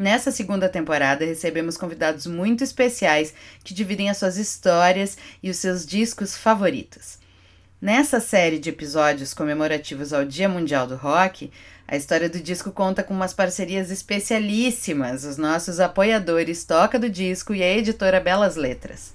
Nessa segunda temporada, recebemos convidados muito especiais que dividem as suas histórias e os seus discos favoritos. Nessa série de episódios comemorativos ao Dia Mundial do Rock, a história do disco conta com umas parcerias especialíssimas, os nossos apoiadores Toca do Disco e a editora Belas Letras.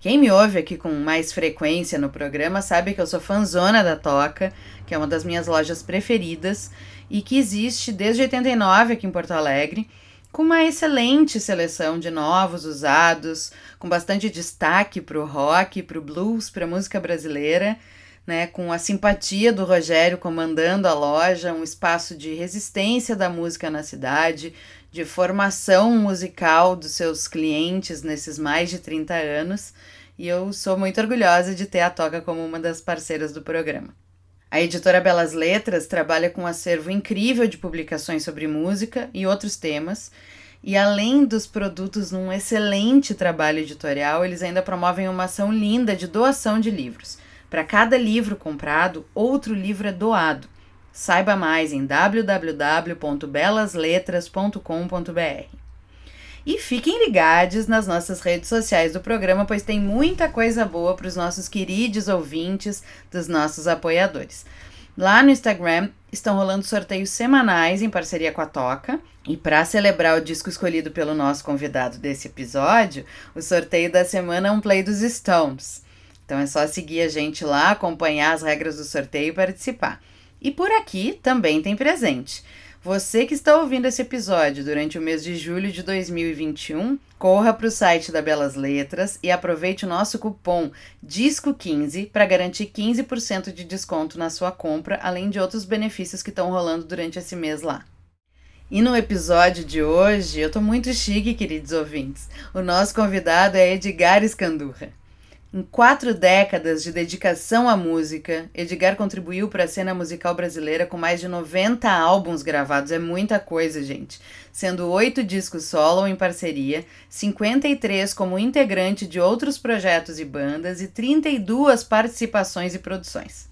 Quem me ouve aqui com mais frequência no programa sabe que eu sou fanzona da Toca, que é uma das minhas lojas preferidas e que existe desde 89 aqui em Porto Alegre, com uma excelente seleção de novos usados, com bastante destaque para o rock, para o blues, para a música brasileira, né, com a simpatia do Rogério comandando a loja, um espaço de resistência da música na cidade, de formação musical dos seus clientes nesses mais de 30 anos, e eu sou muito orgulhosa de ter a Toca como uma das parceiras do programa. A editora Belas Letras trabalha com um acervo incrível de publicações sobre música e outros temas, e além dos produtos num excelente trabalho editorial, eles ainda promovem uma ação linda de doação de livros. Para cada livro comprado, outro livro é doado. Saiba mais em www.belasletras.com.br. E fiquem ligados nas nossas redes sociais do programa, pois tem muita coisa boa para os nossos queridos ouvintes, dos nossos apoiadores. Lá no Instagram estão rolando sorteios semanais em parceria com a Toca. E para celebrar o disco escolhido pelo nosso convidado desse episódio, o sorteio da semana é um play dos Stones. Então é só seguir a gente lá, acompanhar as regras do sorteio e participar. E por aqui também tem presente. Você que está ouvindo esse episódio durante o mês de julho de 2021, corra para o site da Belas Letras e aproveite o nosso cupom DISCO15 para garantir 15% de desconto na sua compra, além de outros benefícios que estão rolando durante esse mês lá. E no episódio de hoje, eu estou muito chique, queridos ouvintes. O nosso convidado é Edgar Escandurra. Em quatro décadas de dedicação à música, Edgar contribuiu para a cena musical brasileira com mais de 90 álbuns gravados. É muita coisa, gente. Sendo oito discos solo em parceria, 53 como integrante de outros projetos e bandas e 32 participações e produções.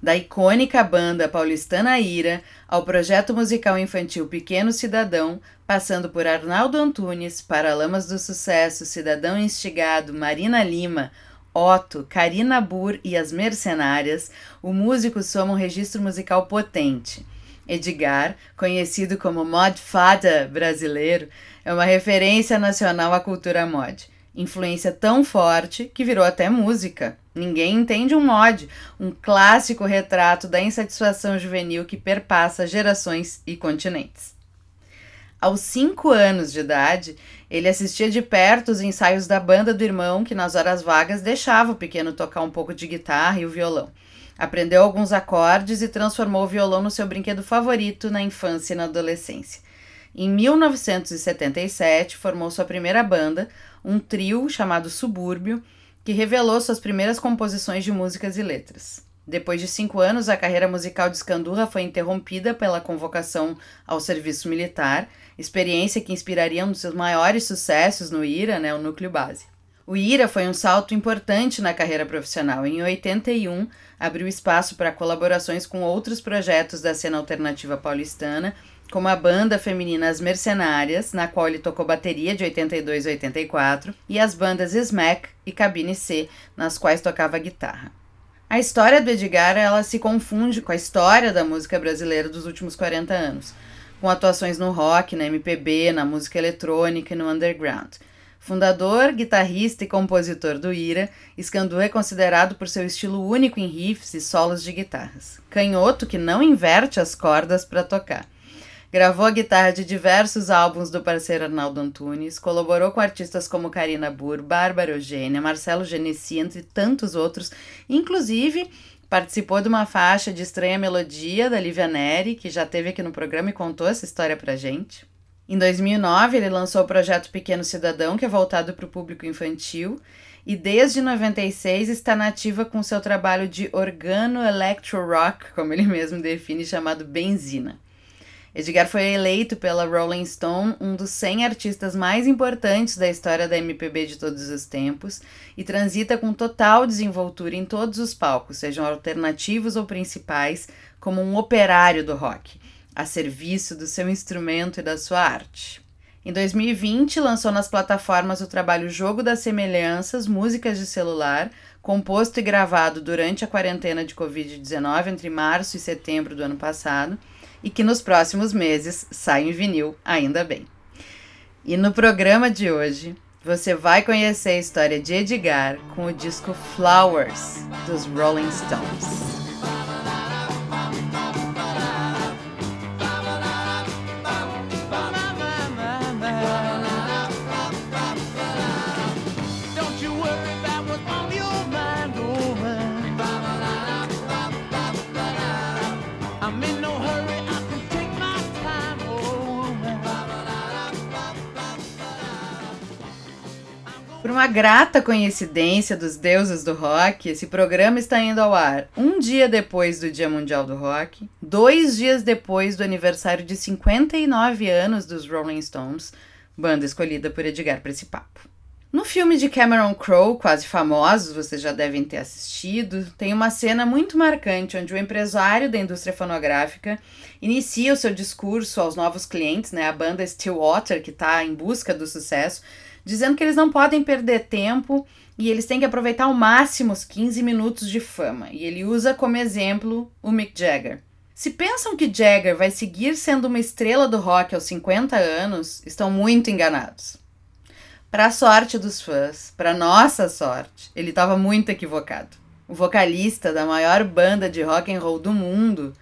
Da icônica banda paulistana Ira ao projeto musical infantil Pequeno Cidadão, passando por Arnaldo Antunes, Paralamas do Sucesso, Cidadão Instigado, Marina Lima, Otto, Karina Burr e as Mercenárias, o músico soma um registro musical potente. Edgar, conhecido como mod fada brasileiro, é uma referência nacional à cultura mod. Influência tão forte que virou até música. Ninguém entende um mod, um clássico retrato da insatisfação juvenil que perpassa gerações e continentes. Aos cinco anos de idade, ele assistia de perto os ensaios da banda do irmão, que nas horas vagas deixava o pequeno tocar um pouco de guitarra e o violão. Aprendeu alguns acordes e transformou o violão no seu brinquedo favorito na infância e na adolescência. Em 1977, formou sua primeira banda, um trio chamado Subúrbio, que revelou suas primeiras composições de músicas e letras. Depois de cinco anos, a carreira musical de Scandurra foi interrompida pela convocação ao serviço militar, experiência que inspiraria um dos seus maiores sucessos no IRA, né, o núcleo base. O IRA foi um salto importante na carreira profissional. Em 81, abriu espaço para colaborações com outros projetos da cena alternativa paulistana, como a banda feminina As Mercenárias, na qual ele tocou bateria de 82 a 84, e as bandas Smack e Cabine C, nas quais tocava guitarra. A história do Edgar ela se confunde com a história da música brasileira dos últimos 40 anos, com atuações no rock, na MPB, na música eletrônica e no underground. Fundador, guitarrista e compositor do Ira, Scandu é considerado por seu estilo único em riffs e solos de guitarras. Canhoto que não inverte as cordas para tocar. Gravou a guitarra de diversos álbuns do parceiro Arnaldo Antunes, colaborou com artistas como Karina Burr, Bárbara Eugênia, Marcelo Genesi, entre tantos outros, inclusive participou de uma faixa de estranha melodia da Lívia Neri, que já teve aqui no programa e contou essa história pra gente. Em 2009, ele lançou o projeto Pequeno Cidadão, que é voltado para o público infantil, e desde 96 está nativa com seu trabalho de organo electro rock, como ele mesmo define, chamado Benzina. Edgar foi eleito pela Rolling Stone um dos 100 artistas mais importantes da história da MPB de todos os tempos e transita com total desenvoltura em todos os palcos, sejam alternativos ou principais, como um operário do rock, a serviço do seu instrumento e da sua arte. Em 2020, lançou nas plataformas o trabalho Jogo das Semelhanças, Músicas de Celular, composto e gravado durante a quarentena de Covid-19 entre março e setembro do ano passado e que nos próximos meses sai em vinil, ainda bem. E no programa de hoje, você vai conhecer a história de Edgar com o disco Flowers dos Rolling Stones. Por uma grata coincidência dos deuses do rock, esse programa está indo ao ar um dia depois do Dia Mundial do Rock, dois dias depois do aniversário de 59 anos dos Rolling Stones, banda escolhida por Edgar para esse papo. No filme de Cameron Crowe, Quase Famosos, vocês já devem ter assistido, tem uma cena muito marcante onde o empresário da indústria fonográfica inicia o seu discurso aos novos clientes, né, a banda Stillwater, que está em busca do sucesso, dizendo que eles não podem perder tempo e eles têm que aproveitar ao máximo os 15 minutos de fama. E ele usa como exemplo o Mick Jagger. Se pensam que Jagger vai seguir sendo uma estrela do rock aos 50 anos, estão muito enganados. Para a sorte dos fãs, para nossa sorte, ele estava muito equivocado. O vocalista da maior banda de rock and roll do mundo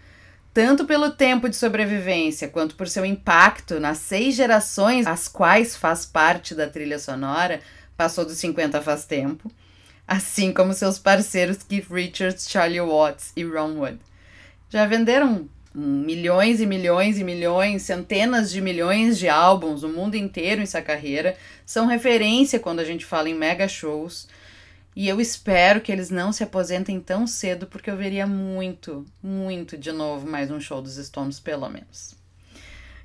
tanto pelo tempo de sobrevivência quanto por seu impacto nas seis gerações às quais faz parte da trilha sonora, passou dos 50 faz tempo, assim como seus parceiros Keith Richards, Charlie Watts e Ron Wood. Já venderam milhões e milhões e milhões, centenas de milhões de álbuns no mundo inteiro em sua carreira, são referência quando a gente fala em mega shows e eu espero que eles não se aposentem tão cedo, porque eu veria muito, muito de novo mais um show dos Stones, pelo menos.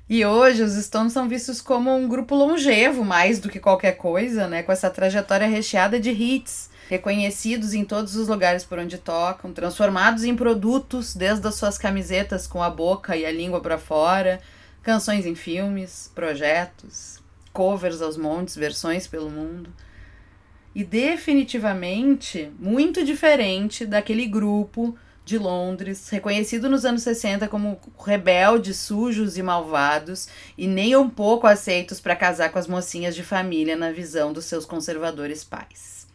E hoje os Stones são vistos como um grupo longevo, mais do que qualquer coisa, né? Com essa trajetória recheada de hits, reconhecidos em todos os lugares por onde tocam, transformados em produtos, desde as suas camisetas com a boca e a língua para fora, canções em filmes, projetos, covers aos montes, versões pelo mundo e definitivamente muito diferente daquele grupo de Londres, reconhecido nos anos 60 como rebeldes, sujos e malvados, e nem um pouco aceitos para casar com as mocinhas de família na visão dos seus conservadores pais.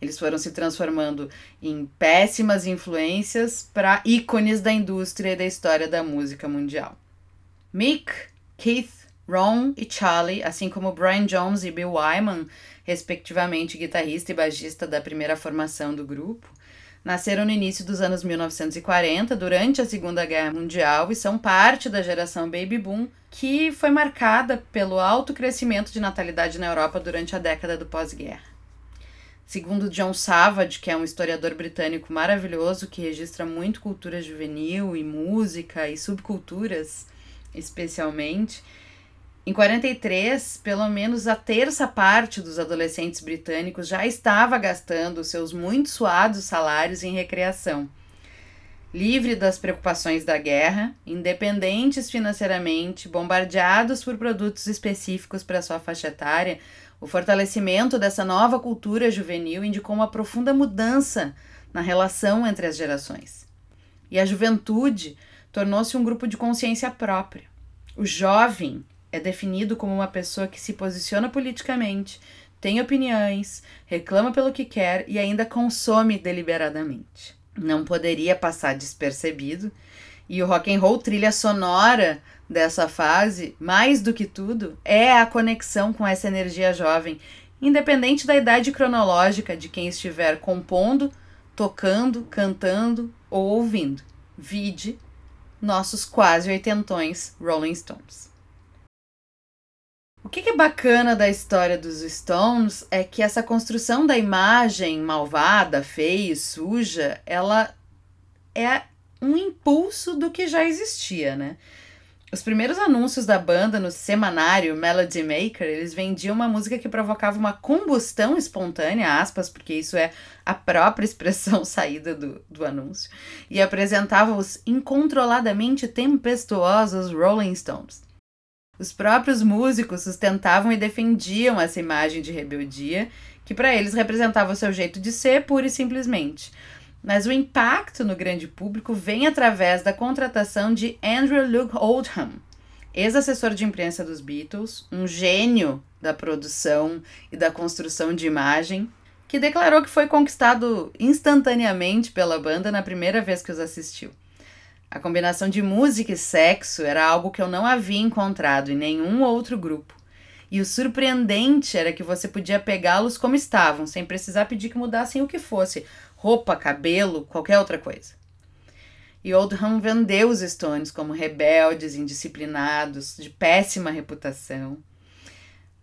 Eles foram se transformando em péssimas influências para ícones da indústria e da história da música mundial. Mick, Keith, Ron e Charlie, assim como Brian Jones e Bill Wyman, respectivamente guitarrista e baixista da primeira formação do grupo, nasceram no início dos anos 1940, durante a Segunda Guerra Mundial, e são parte da geração Baby Boom, que foi marcada pelo alto crescimento de natalidade na Europa durante a década do pós-guerra. Segundo John Savage, que é um historiador britânico maravilhoso que registra muito cultura juvenil e música e subculturas, especialmente, em 43, pelo menos a terça parte dos adolescentes britânicos já estava gastando seus muito suados salários em recreação. Livre das preocupações da guerra, independentes financeiramente, bombardeados por produtos específicos para sua faixa etária, o fortalecimento dessa nova cultura juvenil indicou uma profunda mudança na relação entre as gerações. E a juventude tornou-se um grupo de consciência própria. O jovem é definido como uma pessoa que se posiciona politicamente, tem opiniões, reclama pelo que quer e ainda consome deliberadamente. Não poderia passar despercebido, e o rock and roll trilha sonora dessa fase, mais do que tudo, é a conexão com essa energia jovem, independente da idade cronológica de quem estiver compondo, tocando, cantando ou ouvindo. Vide nossos quase oitentões Rolling Stones. O que, é bacana da história dos Stones é que essa construção da imagem malvada, feia e suja, ela é um impulso do que já existia, né? Os primeiros anúncios da banda no semanário Melody Maker, eles vendiam uma música que provocava uma combustão espontânea, aspas, porque isso é a própria expressão saída do, do anúncio, e apresentava os incontroladamente tempestuosos Rolling Stones. Os próprios músicos sustentavam e defendiam essa imagem de rebeldia, que para eles representava o seu jeito de ser, pura e simplesmente. Mas o impacto no grande público vem através da contratação de Andrew Luke Oldham, ex-assessor de imprensa dos Beatles, um gênio da produção e da construção de imagem, que declarou que foi conquistado instantaneamente pela banda na primeira vez que os assistiu. A combinação de música e sexo era algo que eu não havia encontrado em nenhum outro grupo. E o surpreendente era que você podia pegá-los como estavam, sem precisar pedir que mudassem o que fosse roupa, cabelo, qualquer outra coisa. E Oldham vendeu os Stones como rebeldes, indisciplinados, de péssima reputação.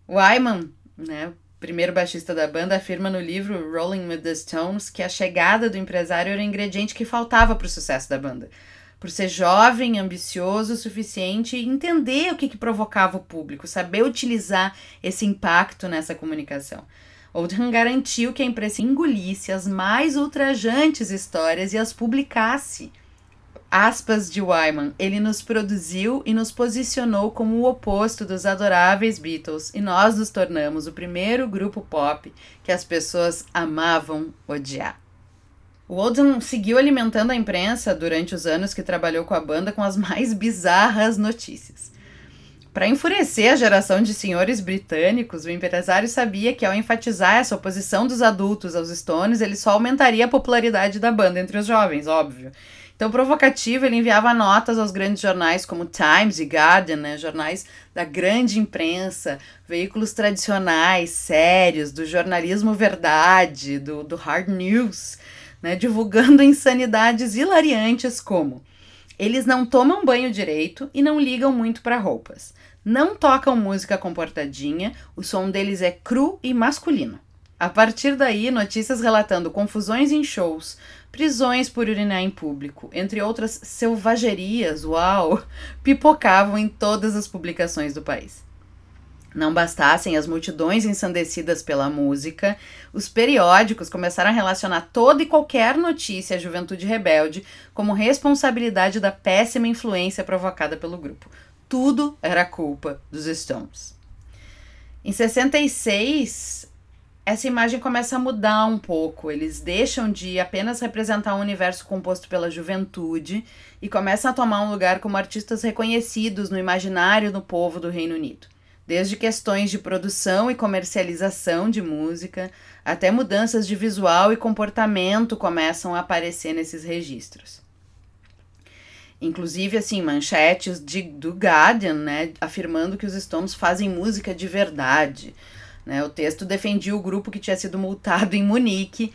Wyman, né, primeiro baixista da banda, afirma no livro Rolling with the Stones que a chegada do empresário era o ingrediente que faltava para o sucesso da banda por ser jovem, ambicioso o suficiente e entender o que, que provocava o público, saber utilizar esse impacto nessa comunicação. Oldham garantiu que a imprensa engolisse as mais ultrajantes histórias e as publicasse. Aspas de Wyman, ele nos produziu e nos posicionou como o oposto dos adoráveis Beatles, e nós nos tornamos o primeiro grupo pop que as pessoas amavam odiar. O Oldham seguiu alimentando a imprensa durante os anos que trabalhou com a banda com as mais bizarras notícias. Para enfurecer a geração de senhores britânicos, o empresário sabia que ao enfatizar essa oposição dos adultos aos Stones, ele só aumentaria a popularidade da banda entre os jovens, óbvio. Então, provocativo, ele enviava notas aos grandes jornais como Times e Guardian, né, jornais da grande imprensa, veículos tradicionais, sérios, do jornalismo verdade, do, do hard news, né, divulgando insanidades hilariantes como eles não tomam banho direito e não ligam muito para roupas. Não tocam música comportadinha, o som deles é cru e masculino. A partir daí, notícias relatando confusões em shows, prisões por urinar em público, entre outras selvagerias, uau, pipocavam em todas as publicações do país. Não bastassem as multidões ensandecidas pela música, os periódicos começaram a relacionar toda e qualquer notícia à juventude rebelde como responsabilidade da péssima influência provocada pelo grupo. Tudo era culpa dos Stones. Em 66, essa imagem começa a mudar um pouco. Eles deixam de apenas representar um universo composto pela juventude e começam a tomar um lugar como artistas reconhecidos no imaginário do povo do Reino Unido desde questões de produção e comercialização de música, até mudanças de visual e comportamento começam a aparecer nesses registros. Inclusive, assim, manchetes de, do Guardian, né, afirmando que os Stones fazem música de verdade. Né? O texto defendia o grupo que tinha sido multado em Munique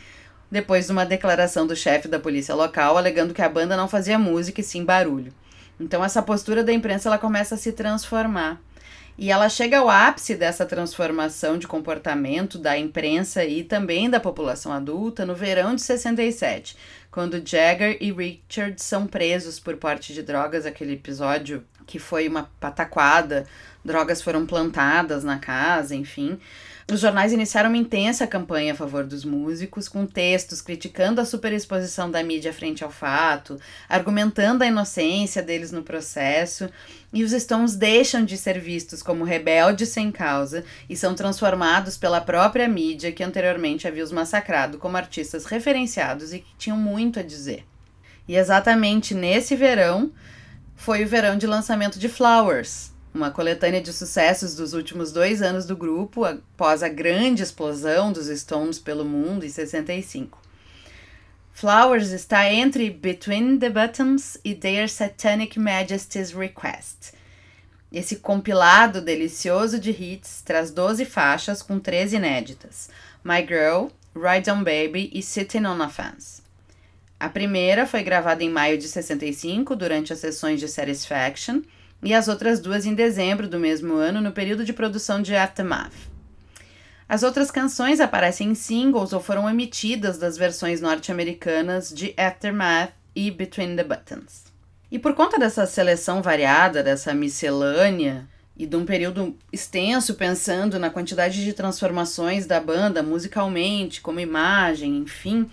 depois de uma declaração do chefe da polícia local alegando que a banda não fazia música e sim barulho. Então essa postura da imprensa ela começa a se transformar. E ela chega ao ápice dessa transformação de comportamento da imprensa e também da população adulta no verão de 67, quando Jagger e Richard são presos por porte de drogas, aquele episódio que foi uma pataquada, drogas foram plantadas na casa, enfim. Os jornais iniciaram uma intensa campanha a favor dos músicos, com textos criticando a superexposição da mídia frente ao fato, argumentando a inocência deles no processo, e os Stones deixam de ser vistos como rebeldes sem causa e são transformados pela própria mídia que anteriormente havia os massacrado como artistas referenciados e que tinham muito a dizer. E exatamente nesse verão foi o verão de lançamento de Flowers, uma coletânea de sucessos dos últimos dois anos do grupo, após a grande explosão dos Stones pelo mundo em 65. Flowers está entre Between the Buttons e Their Satanic Majesty's Request. Esse compilado delicioso de hits traz 12 faixas com três inéditas: My Girl, Ride On Baby e Sitting on a Fence. A primeira foi gravada em maio de 65 durante as sessões de Satisfaction e as outras duas em dezembro do mesmo ano, no período de produção de Aftermath. As outras canções aparecem em singles ou foram emitidas das versões norte-americanas de Aftermath e Between the Buttons. E por conta dessa seleção variada, dessa miscelânea, e de um período extenso pensando na quantidade de transformações da banda musicalmente, como imagem, enfim,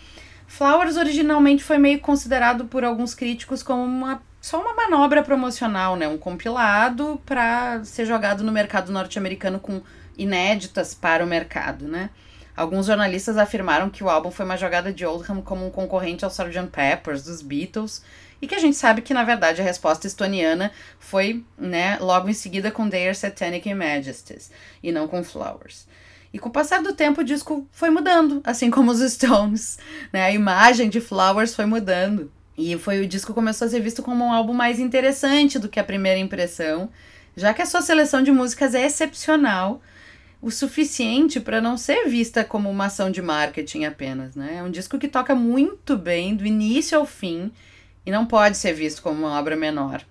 Flowers originalmente foi meio considerado por alguns críticos como uma só uma manobra promocional, né? Um compilado para ser jogado no mercado norte-americano com inéditas para o mercado, né? Alguns jornalistas afirmaram que o álbum foi uma jogada de Oldham como um concorrente ao Sgt. Peppers dos Beatles e que a gente sabe que na verdade a resposta estoniana foi, né, logo em seguida com Their Satanic Majesties e não com Flowers. E com o passar do tempo o disco foi mudando, assim como os Stones, né? A imagem de Flowers foi mudando. E foi o disco começou a ser visto como um álbum mais interessante do que a primeira impressão, já que a sua seleção de músicas é excepcional, o suficiente para não ser vista como uma ação de marketing apenas, né? É um disco que toca muito bem do início ao fim e não pode ser visto como uma obra menor.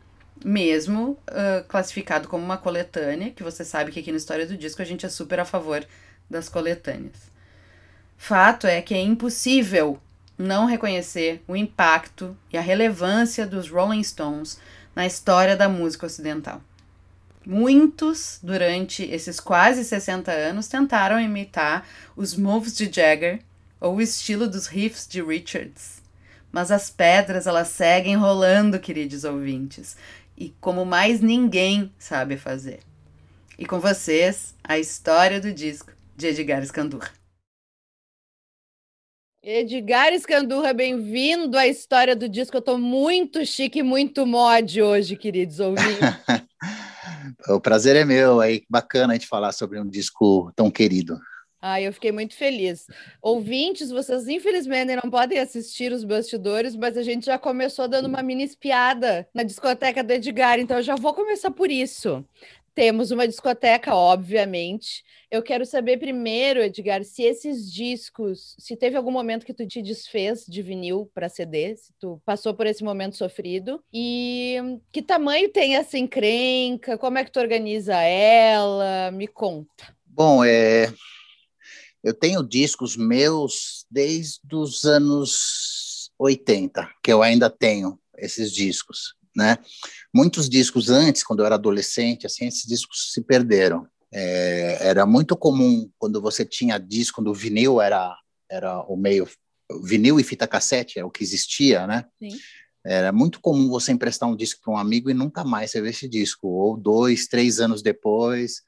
Mesmo uh, classificado como uma coletânea, que você sabe que aqui na história do disco a gente é super a favor das coletâneas. Fato é que é impossível não reconhecer o impacto e a relevância dos Rolling Stones na história da música ocidental. Muitos, durante esses quase 60 anos, tentaram imitar os moves de Jagger ou o estilo dos riffs de Richards. Mas as pedras elas seguem rolando, queridos ouvintes, e como mais ninguém sabe fazer. E com vocês, a história do disco de Edgar Escandurra. Edgar Escandurra, bem-vindo à história do disco. Eu estou muito chique e muito mod hoje, queridos ouvintes. o prazer é meu, aí bacana a gente falar sobre um disco tão querido. Ah, eu fiquei muito feliz. Ouvintes, vocês infelizmente não podem assistir os bastidores, mas a gente já começou dando uma mini espiada na discoteca do Edgar, então eu já vou começar por isso. Temos uma discoteca, obviamente. Eu quero saber primeiro, Edgar, se esses discos, se teve algum momento que tu te desfez de vinil para CD, se tu passou por esse momento sofrido, e que tamanho tem essa encrenca, como é que tu organiza ela? Me conta. Bom, é, eu tenho discos meus desde os anos 80, que eu ainda tenho esses discos, né? Muitos discos antes, quando eu era adolescente, assim, esses discos se perderam. É, era muito comum quando você tinha disco, quando o vinil era era o meio vinil e fita cassete é o que existia, né? Sim. Era muito comum você emprestar um disco para um amigo e nunca mais você ver esse disco, ou dois, três anos depois,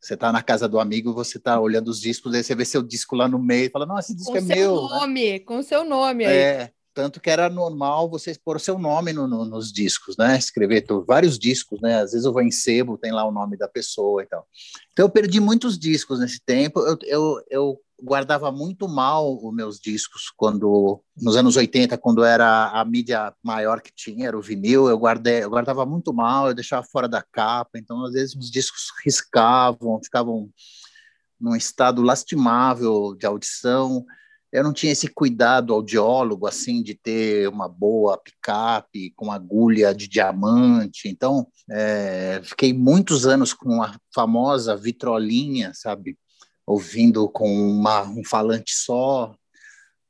você está na casa do amigo, você está olhando os discos, aí você vê seu disco lá no meio e fala, nossa, esse disco com é meu. Com seu nome, né? com seu nome aí. É, tanto que era normal você pôr o seu nome no, no, nos discos, né? Escrever vários discos, né? Às vezes eu vou em sebo, tem lá o nome da pessoa e tal. Então eu perdi muitos discos nesse tempo. Eu, eu, eu guardava muito mal os meus discos quando nos anos 80, quando era a mídia maior que tinha, era o vinil, eu guardei, eu guardava muito mal, eu deixava fora da capa, então às vezes os discos riscavam, ficavam num estado lastimável de audição. Eu não tinha esse cuidado audiólogo assim de ter uma boa picape com agulha de diamante. Então, é, fiquei muitos anos com a famosa vitrolinha, sabe? ouvindo com uma, um falante só,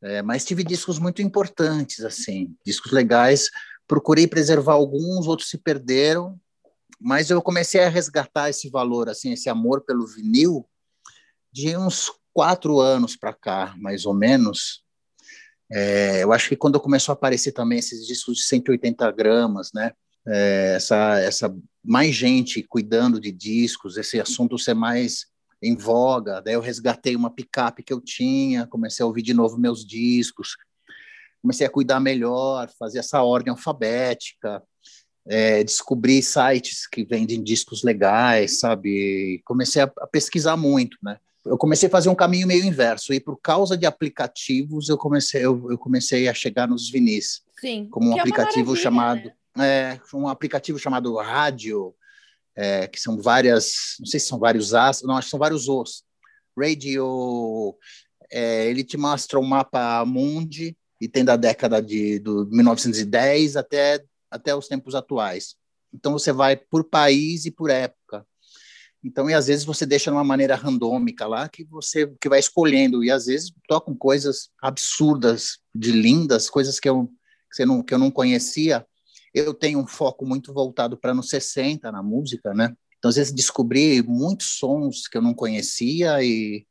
é, mas tive discos muito importantes, assim, discos legais. Procurei preservar alguns, outros se perderam, mas eu comecei a resgatar esse valor, assim, esse amor pelo vinil, de uns quatro anos para cá, mais ou menos. É, eu acho que quando começou a aparecer também esses discos de 180 gramas, né? É, essa, essa mais gente cuidando de discos, esse assunto ser mais em voga. Daí eu resgatei uma picape que eu tinha, comecei a ouvir de novo meus discos, comecei a cuidar melhor, fazer essa ordem alfabética, é, descobri sites que vendem discos legais, sabe? Comecei a, a, pesquisar muito, né? Eu comecei a fazer um caminho meio inverso e por causa de aplicativos eu comecei eu, eu comecei a chegar nos vinis. Sim. Como um é aplicativo é chamado né? é, um aplicativo chamado Rádio é, que são várias, não sei se são vários As, não, acho que são vários Os. Radio, é, ele te mostra um mapa mundi e tem da década de do 1910 até até os tempos atuais. Então você vai por país e por época. Então, e às vezes você deixa de uma maneira randômica lá que você que vai escolhendo e às vezes tocam coisas absurdas, de lindas, coisas que eu que, você não, que eu não conhecia. Eu tenho um foco muito voltado para anos 60 na música, né? Então, às vezes descobri muitos sons que eu não conhecia e,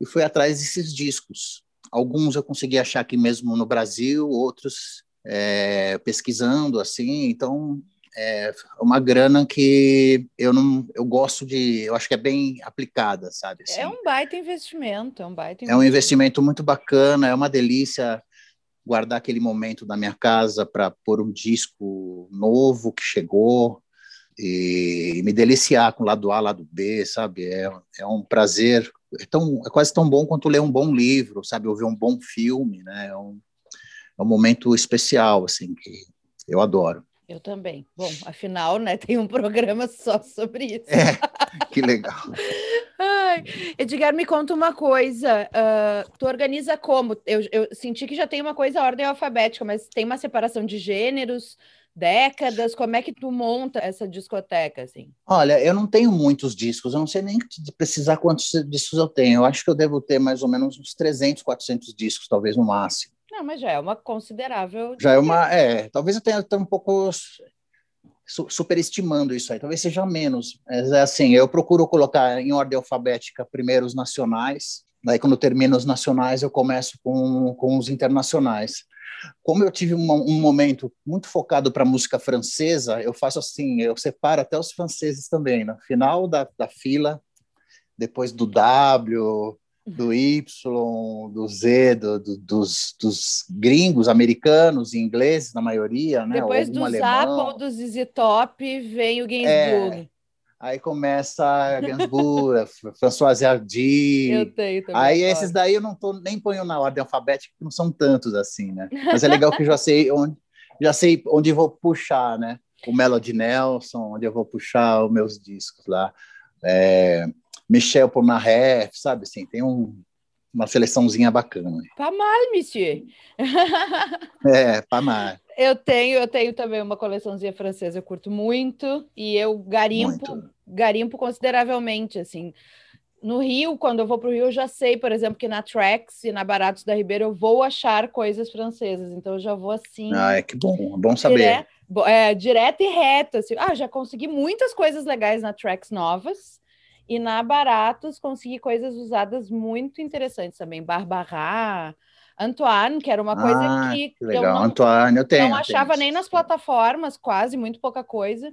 e fui atrás desses discos. Alguns eu consegui achar aqui mesmo no Brasil, outros é, pesquisando assim. Então, é uma grana que eu não eu gosto de eu acho que é bem aplicada sabe assim. é um baita investimento é um baita investimento. é um investimento muito bacana é uma delícia guardar aquele momento da minha casa para pôr um disco novo que chegou e, me deliciar com lado A lado B sabe é, é um prazer é, tão, é quase tão bom quanto ler um bom livro sabe ouvir um bom filme né é um, é um momento especial assim que eu adoro eu também. Bom, afinal, né, tem um programa só sobre isso. É, que legal. Ai, Edgar, me conta uma coisa. Uh, tu organiza como? Eu, eu senti que já tem uma coisa ordem alfabética, mas tem uma separação de gêneros, décadas? Como é que tu monta essa discoteca, assim? Olha, eu não tenho muitos discos, eu não sei nem precisar quantos discos eu tenho. Eu acho que eu devo ter mais ou menos uns 300, 400 discos, talvez no máximo. Não, mas já é uma considerável. Já é uma. É, talvez eu tenha um pouco superestimando isso aí, talvez seja menos. Mas é assim, eu procuro colocar em ordem alfabética primeiro os nacionais, daí quando termino os nacionais eu começo com, com os internacionais. Como eu tive um, um momento muito focado para música francesa, eu faço assim, eu separo até os franceses também, no final da, da fila, depois do W, do Y, do Z, do, do, dos, dos, gringos, americanos e ingleses, na maioria, né? Depois do ou do ZZ Top, vem o Gainsbourg. É, aí começa Gainsbourg, François Hardy. Eu tenho também. Aí esses daí eu não tô, nem ponho na ordem alfabética, porque não são tantos assim, né? Mas é legal que eu já sei onde, já sei onde vou puxar, né? O Melody Nelson, onde eu vou puxar os meus discos lá. É, Michel Polnareff, sabe? Assim, tem um, uma seleçãozinha bacana. Pas mal, monsieur. é, pas mal. Eu tenho, eu tenho também uma coleçãozinha francesa, eu curto muito e eu garimpo, muito. garimpo consideravelmente, assim. No Rio, quando eu vou para o Rio, eu já sei, por exemplo, que na Trax e na Baratos da Ribeira eu vou achar coisas francesas. Então eu já vou assim. Ah, é que bom, é bom saber. Dire... É, direto e reto. Assim. Ah, já consegui muitas coisas legais na Trax novas. E na Baratos consegui coisas usadas muito interessantes também. Barbara, Antoine, que era uma coisa ah, que, que legal. eu não, Antoine, eu tenho, não achava tenho. nem nas plataformas, quase, muito pouca coisa.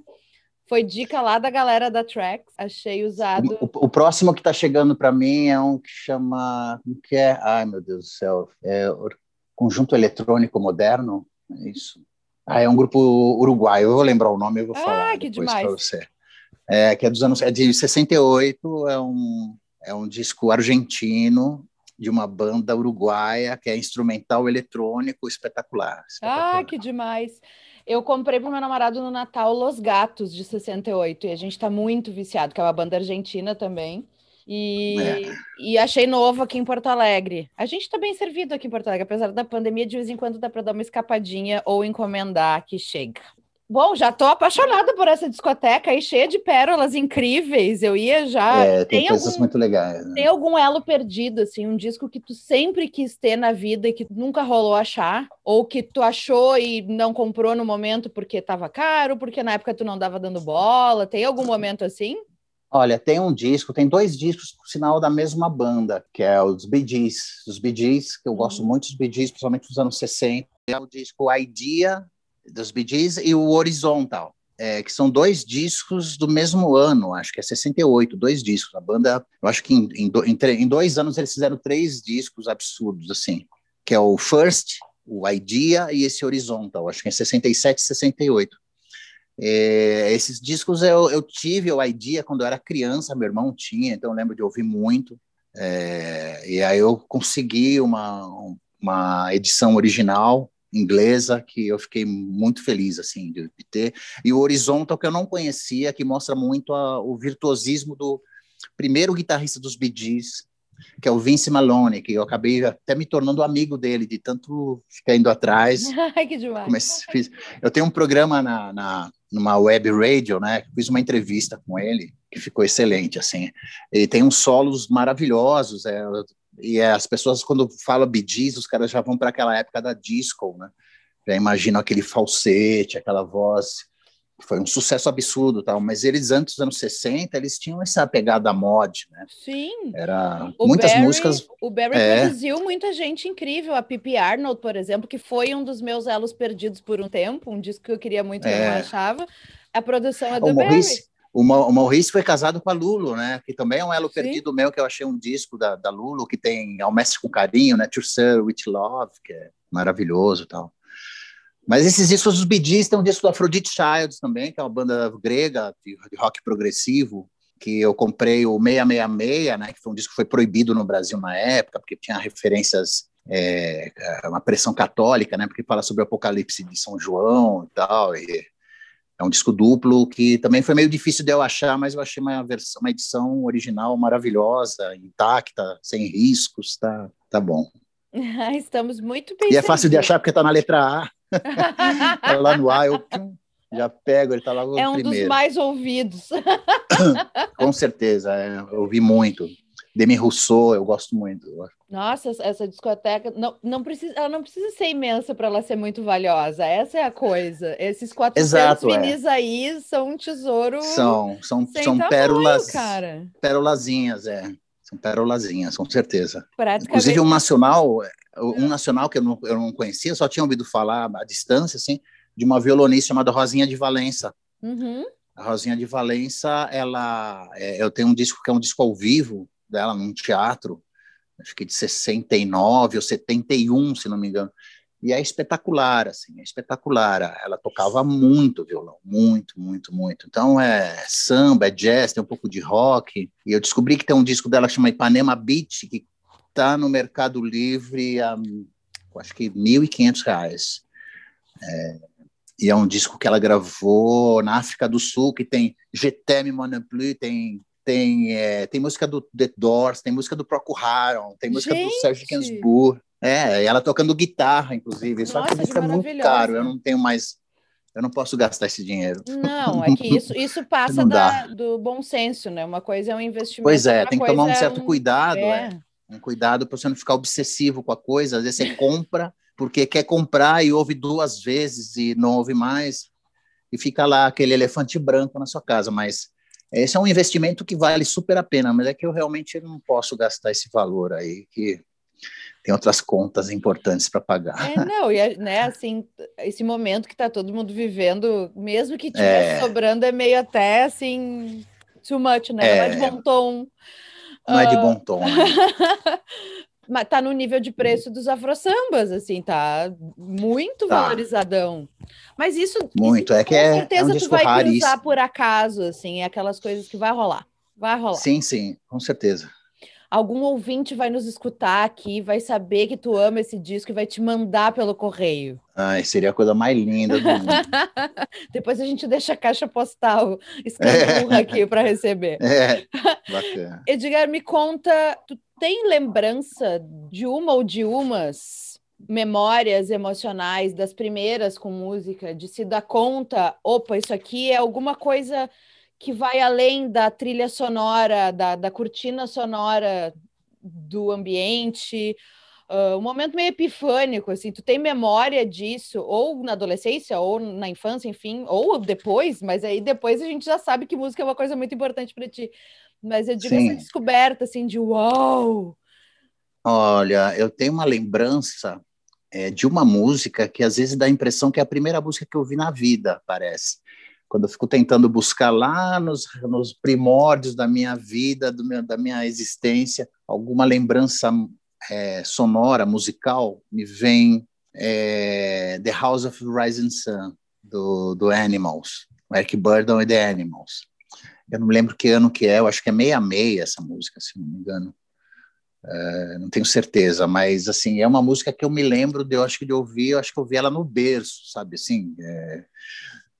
Foi dica lá da galera da Trax, achei usado. O, o, o próximo que está chegando para mim é um que chama. Como que é? Ai, meu Deus do céu. É Conjunto Eletrônico Moderno. É isso. Ah, é um grupo uruguaio. Eu vou lembrar o nome, eu vou ah, falar que depois para você é, que é dos anos é de 68, é um, é um disco argentino de uma banda uruguaia que é instrumental eletrônico espetacular. espetacular. Ah, que demais! Eu comprei para meu namorado no Natal Los Gatos de 68 e a gente está muito viciado, que é uma banda argentina também. E, é. e achei novo aqui em Porto Alegre. A gente está bem servido aqui em Porto Alegre, apesar da pandemia, de vez em quando dá para dar uma escapadinha ou encomendar que chega. Bom, já estou apaixonada por essa discoteca aí, cheia de pérolas incríveis. Eu ia já. É, tem, tem coisas algum, muito legais. Né? Tem algum elo perdido, assim, um disco que tu sempre quis ter na vida e que nunca rolou achar? Ou que tu achou e não comprou no momento porque estava caro, porque na época tu não dava dando bola? Tem algum momento assim? Olha, tem um disco, tem dois discos, por sinal, da mesma banda, que é os Bee Gees. Os Bee Gees, que eu gosto uhum. muito dos Bee Gees, principalmente dos anos 60. É o disco Idea dos Bee Gees e o Horizontal, é, que são dois discos do mesmo ano, acho que é 68, dois discos. A banda, eu acho que em, em, em dois anos eles fizeram três discos absurdos, assim, que é o First, o Idea e esse Horizontal, acho que é 67 e 68. É, esses discos eu, eu tive o Idea quando eu era criança, meu irmão tinha, então eu lembro de ouvir muito. É, e aí eu consegui uma, uma edição original inglesa que eu fiquei muito feliz assim de, de ter e o Horizontal que eu não conhecia que mostra muito a, o virtuosismo do primeiro guitarrista dos Bee Gees que é o Vince Malone, que eu acabei até me tornando amigo dele, de tanto ficar indo atrás. Que demais. Comecei, fiz, eu tenho um programa na, na, numa web radio, né? Fiz uma entrevista com ele, que ficou excelente, assim. Ele tem uns solos maravilhosos, é, e é, as pessoas, quando falam Gees, os caras já vão para aquela época da disco, né? Já imaginam aquele falsete, aquela voz foi um sucesso absurdo, tal, mas eles antes dos anos 60, eles tinham essa pegada mod, né? Sim. Era o muitas Barry, músicas. O Barry é... produziu muita gente incrível, a Pippi Arnold, por exemplo, que foi um dos meus elos perdidos por um tempo, um disco que eu queria muito é... não achava. A produção é do o Barry. Maurice, o, o Maurice foi casado com a Lulu, né? Que também é um elo Sim. perdido meu, que eu achei um disco da, da Lulu que tem Ao Mestre com Carinho, né? To Serve with Love, que é maravilhoso, tal. Mas esses discos dos Gees tem um disco do Aphrodite Childs também, que é uma banda grega de, de rock progressivo, que eu comprei o 666, né, que foi um disco que foi proibido no Brasil na época, porque tinha referências, é, uma pressão católica, né, porque fala sobre o apocalipse de São João e tal, e é um disco duplo que também foi meio difícil de eu achar, mas eu achei uma versão, uma edição original maravilhosa, intacta, sem riscos, tá, tá bom. Estamos muito bem. E é fácil de achar porque tá na letra A. tá lá no ar, eu já pego, ele tá lá no É um primeiro. dos mais ouvidos. Com certeza, é, ouvi muito. Demi Rousseau, eu gosto muito. Nossa, essa discoteca não, não precisa, ela não precisa ser imensa para ela ser muito valiosa. Essa é a coisa. Esses 400 Exato, vinis é. aí são um tesouro. São, são, são tamanho, pérolas, cara. pérolazinhas, é. São pérolazinhas, com certeza. Inclusive um nacional, um nacional que eu não, eu não conhecia, só tinha ouvido falar à distância, assim, de uma violonista chamada Rosinha de Valença. Uhum. A Rosinha de Valença, ela, é, eu tenho um disco que é um disco ao vivo dela num teatro, acho que de 69 ou 71, se não me engano. E é espetacular, assim, é espetacular. Ela tocava muito violão, muito, muito, muito. Então é samba, é jazz, tem um pouco de rock. E eu descobri que tem um disco dela que chama Ipanema Beach, que está no Mercado Livre a, acho que, R$ 1.500. É, e é um disco que ela gravou na África do Sul, que tem Je t'aime, tem tem, é, tem música do The Doors, tem música do Procol Harum, tem música Gente. do Serge Gainsbourg. É, ela tocando guitarra, inclusive. Nossa, Só que isso é muito caro, eu não tenho mais eu não posso gastar esse dinheiro. Não, é que isso, isso passa da, do bom senso, né? Uma coisa é um investimento. Pois é, tem que tomar um certo é um... cuidado. É. é um cuidado para você não ficar obsessivo com a coisa. Às vezes você compra porque quer comprar e ouve duas vezes e não ouve mais, e fica lá aquele elefante branco na sua casa. Mas esse é um investimento que vale super a pena, mas é que eu realmente não posso gastar esse valor aí, que tem outras contas importantes para pagar. É, não, e né, assim, esse momento que está todo mundo vivendo, mesmo que estiver é. sobrando, é meio até assim, too much, né? É, é de bom tom. Não uh... é de bom tom. Né? Mas tá no nível de preço dos afro-sambas, assim, tá muito tá. valorizadão. Mas isso, muito, isso, é que é, certeza é um tu vai cruzar por acaso, assim, é aquelas coisas que vai rolar. Vai rolar. Sim, sim, com certeza algum ouvinte vai nos escutar aqui, vai saber que tu ama esse disco e vai te mandar pelo correio. Ai, seria a coisa mais linda do mundo. Depois a gente deixa a caixa postal escamurra é. aqui para receber. É, bacana. Edgar, me conta, tu tem lembrança de uma ou de umas memórias emocionais das primeiras com música, de se dar conta, opa, isso aqui é alguma coisa que vai além da trilha sonora, da, da cortina sonora do ambiente, uh, um momento meio epifânico, assim, tu tem memória disso, ou na adolescência, ou na infância, enfim, ou depois, mas aí depois a gente já sabe que música é uma coisa muito importante para ti. Mas eu digo Sim. essa descoberta, assim, de uau! Olha, eu tenho uma lembrança é, de uma música que às vezes dá a impressão que é a primeira música que eu vi na vida, parece quando eu fico tentando buscar lá nos, nos primórdios da minha vida, meu, da minha existência, alguma lembrança é, sonora, musical, me vem é, The House of the Rising Sun, do, do Animals, Eric Burdon e The Animals. Eu não lembro que ano que é, eu acho que é meia-meia essa música, se não me engano. É, não tenho certeza, mas assim é uma música que eu me lembro de eu acho que de ouvir, eu acho que eu ouvi ela no berço, sabe assim, é,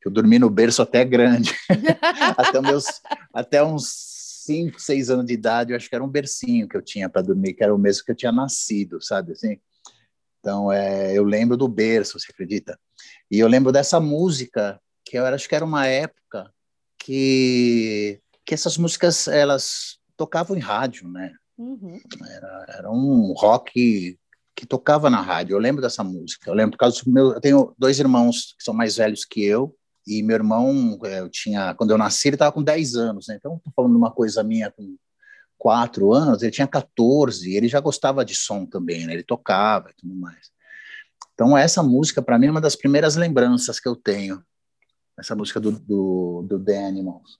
eu dormi no berço até grande, até, meus, até uns cinco, seis anos de idade, eu acho que era um bercinho que eu tinha para dormir, que era o mesmo que eu tinha nascido, sabe assim? Então, é, eu lembro do berço, você acredita? E eu lembro dessa música, que eu acho que era uma época que, que essas músicas, elas tocavam em rádio, né? Uhum. Era, era um rock que tocava na rádio. Eu lembro dessa música. Eu lembro por causa do meu. Eu tenho dois irmãos que são mais velhos que eu, e meu irmão, é, eu tinha, quando eu nasci, ele estava com 10 anos, né? Então, estou falando de uma coisa minha com 4 anos, ele tinha 14, ele já gostava de som também, né? Ele tocava e tudo mais. Então, essa música, para mim, é uma das primeiras lembranças que eu tenho. Essa música do, do, do The Animals.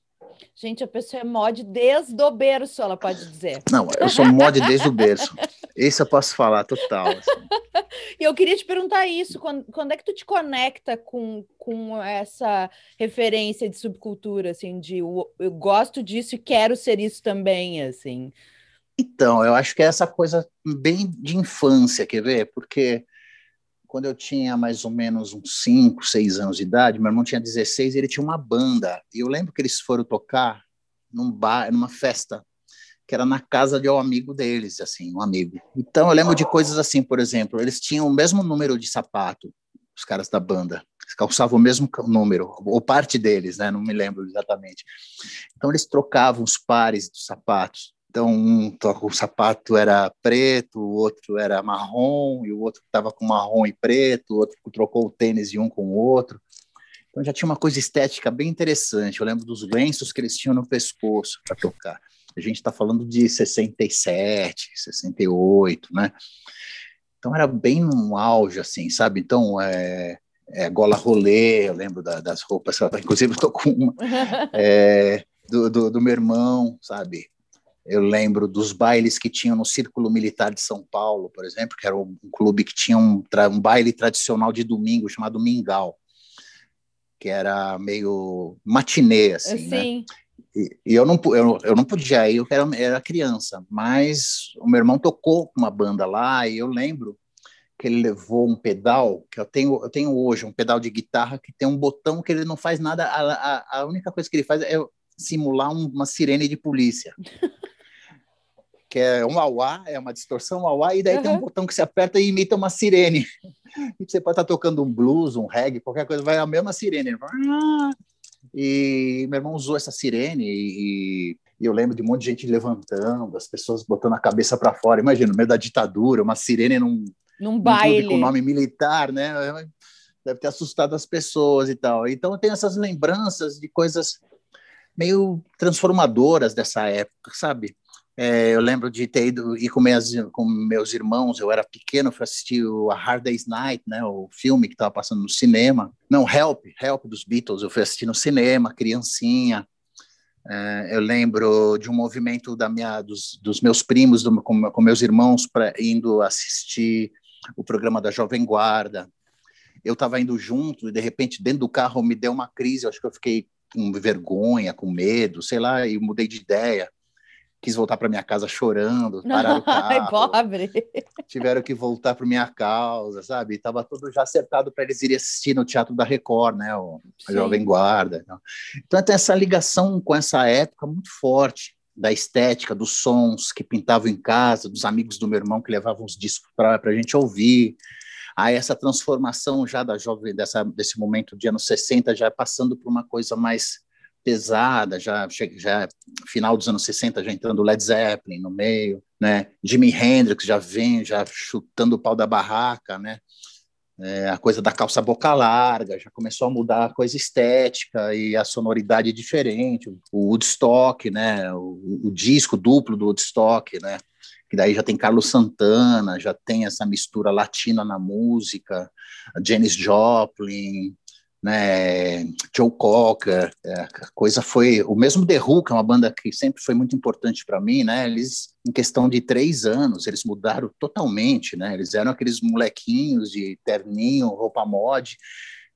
Gente, a pessoa é mod desde o berço, ela pode dizer. Não, eu sou mod desde o berço. Isso eu posso falar, total. Assim. e eu queria te perguntar isso, quando, quando é que tu te conecta com, com essa referência de subcultura, assim, de eu, eu gosto disso e quero ser isso também, assim? Então, eu acho que é essa coisa bem de infância, quer ver? Porque quando eu tinha mais ou menos uns 5, 6 anos de idade, meu irmão tinha 16 e ele tinha uma banda. E eu lembro que eles foram tocar num bar, numa festa, que era na casa de um amigo deles, assim, um amigo. Então eu lembro de coisas assim, por exemplo, eles tinham o mesmo número de sapato, os caras da banda. Eles calçavam o mesmo número, ou parte deles, né? Não me lembro exatamente. Então eles trocavam os pares dos sapatos. Então, um o sapato era preto, o outro era marrom, e o outro estava com marrom e preto, o outro trocou o tênis de um com o outro. Então, já tinha uma coisa estética bem interessante. Eu lembro dos lenços que eles tinham no pescoço para tocar. A gente está falando de 67, 68, né? Então, era bem no auge, assim, sabe? Então, é, é gola rolê, eu lembro da, das roupas, inclusive eu estou com uma, é, do, do, do meu irmão, sabe? Eu lembro dos bailes que tinham no Círculo Militar de São Paulo, por exemplo, que era um clube que tinha um, um baile tradicional de domingo chamado Mingau, que era meio matinê, assim, né? Sim. né? E, e, eu, não, eu, eu não podia ir, eu era, era criança, mas o meu irmão tocou com uma banda lá e eu lembro que ele levou um pedal, que eu tenho, eu tenho hoje, um pedal de guitarra que tem um botão que ele não faz nada, a, a, a única coisa que ele faz é simular um, uma sirene de polícia. que é um auá, é uma distorção auá, e daí uhum. tem um botão que se aperta e imita uma sirene. E você pode estar tocando um blues, um reggae, qualquer coisa, vai a mesma sirene. E meu irmão usou essa sirene e, e eu lembro de um monte de gente levantando, as pessoas botando a cabeça para fora. Imagina, no meio da ditadura, uma sirene num, num baile. Num com nome militar, né? Deve ter assustado as pessoas e tal. Então eu tenho essas lembranças de coisas meio transformadoras dessa época, sabe? É, eu lembro de ter ido ir com, com meus irmãos, eu era pequeno, fui assistir o A Hard Day's Night, né, o filme que estava passando no cinema. Não, Help, Help dos Beatles, eu fui assistir no cinema, criancinha. É, eu lembro de um movimento da minha, dos, dos meus primos, do, com, com meus irmãos, pra, indo assistir o programa da Jovem Guarda. Eu estava indo junto e, de repente, dentro do carro me deu uma crise, eu acho que eu fiquei com vergonha, com medo, sei lá, e mudei de ideia quis voltar para minha casa chorando, pararam o carro. Ai, pobre. Tiveram que voltar para minha causa, sabe? Tava tudo já acertado para eles irem assistir no Teatro da Record, né? O a Jovem Guarda. Então. então tem essa ligação com essa época muito forte da estética, dos sons que pintavam em casa, dos amigos do meu irmão que levavam os discos para a gente ouvir. Aí essa transformação já da jovem dessa desse momento de anos 60 já passando por uma coisa mais pesada, já, já final dos anos 60, já entrando Led Zeppelin no meio, né? Jimi Hendrix já vem, já chutando o pau da barraca, né? É, a coisa da calça boca larga, já começou a mudar a coisa estética e a sonoridade diferente, o Woodstock, né? O, o disco duplo do Woodstock, né? Que daí já tem Carlos Santana, já tem essa mistura latina na música, Janis Joplin, né, Joe Cocker, é, a coisa foi o mesmo The Who, que é uma banda que sempre foi muito importante para mim, né? Eles em questão de três anos eles mudaram totalmente, né? Eles eram aqueles molequinhos de terninho, roupa mod,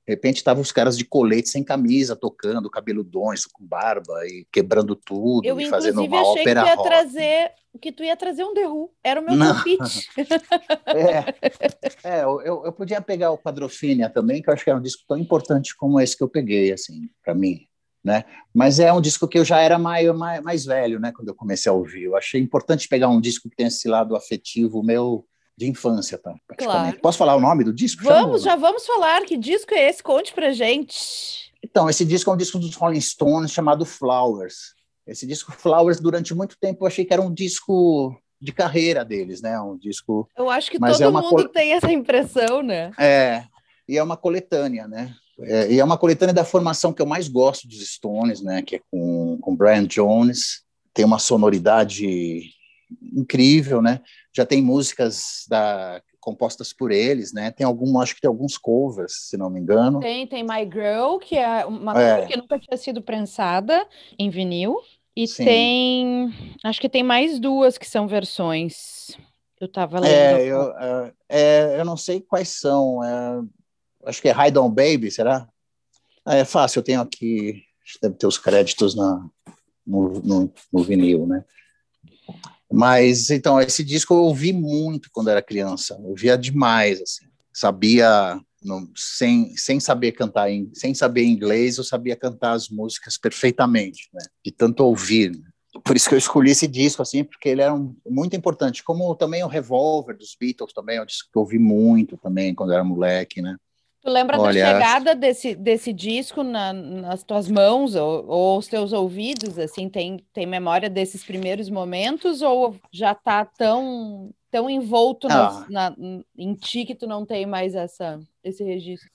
de repente estavam os caras de colete sem camisa tocando, cabeludões, com barba e quebrando tudo, eu, e fazendo uma achei ópera que ia rock. trazer que tu ia trazer um Who. Era o meu Não. palpite. é, é eu, eu podia pegar o Quadrofínia também, que eu acho que é um disco tão importante como esse que eu peguei, assim, para mim. né? Mas é um disco que eu já era mais, mais, mais velho, né? Quando eu comecei a ouvir. Eu achei importante pegar um disco que tem esse lado afetivo meu de infância, tá? Praticamente. Claro. Posso falar o nome do disco? Vamos, já, já vamos falar. Que disco é esse? Conte pra gente. Então, esse disco é um disco dos Rolling Stones chamado Flowers. Esse disco Flowers, durante muito tempo, eu achei que era um disco de carreira deles, né? Um disco. Eu acho que todo é mundo col... tem essa impressão, né? É, e é uma coletânea, né? É, e é uma coletânea da formação que eu mais gosto dos Stones, né? Que é com, com Brian Jones. Tem uma sonoridade incrível, né? Já tem músicas da, compostas por eles, né? Tem algum, acho que tem alguns covers, se não me engano. Tem, tem My Girl, que é uma é. que nunca tinha sido prensada em vinil. E Sim. tem, acho que tem mais duas que são versões. Eu tava é, lendo. É, eu, é, eu não sei quais são. É, acho que é Hide On Baby, será? Ah, é fácil, eu tenho aqui, deve ter os créditos na, no, no, no vinil, né? Mas, então, esse disco eu ouvi muito quando era criança, eu ouvia demais, assim. Sabia, sem, sem saber cantar, em, sem saber inglês, eu sabia cantar as músicas perfeitamente, né? De tanto ouvir, né? Por isso que eu escolhi esse disco, assim, porque ele era um, muito importante. Como também o Revolver dos Beatles, também é um disco que eu ouvi muito também quando era moleque, né? Tu lembra Olha, da chegada desse, desse disco na, nas tuas mãos ou, ou aos teus ouvidos? Assim, tem, tem memória desses primeiros momentos ou já tá tão, tão envolto ah. na, em ti que tu não tem mais essa, esse registro?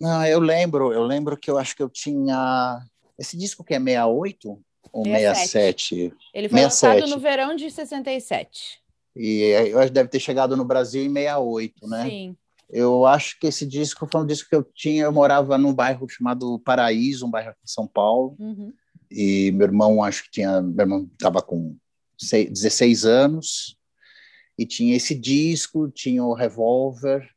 Não, eu lembro, eu lembro que eu acho que eu tinha esse disco que é 68 ou 67. 67. Ele foi 67. lançado no verão de 67. E eu acho que deve ter chegado no Brasil em 68, né? Sim. Eu acho que esse disco foi um disco que eu tinha. Eu morava num bairro chamado Paraíso, um bairro aqui em São Paulo. Uhum. E meu irmão, acho que tinha. Meu irmão estava com 16 anos. E tinha esse disco, tinha o Revolver,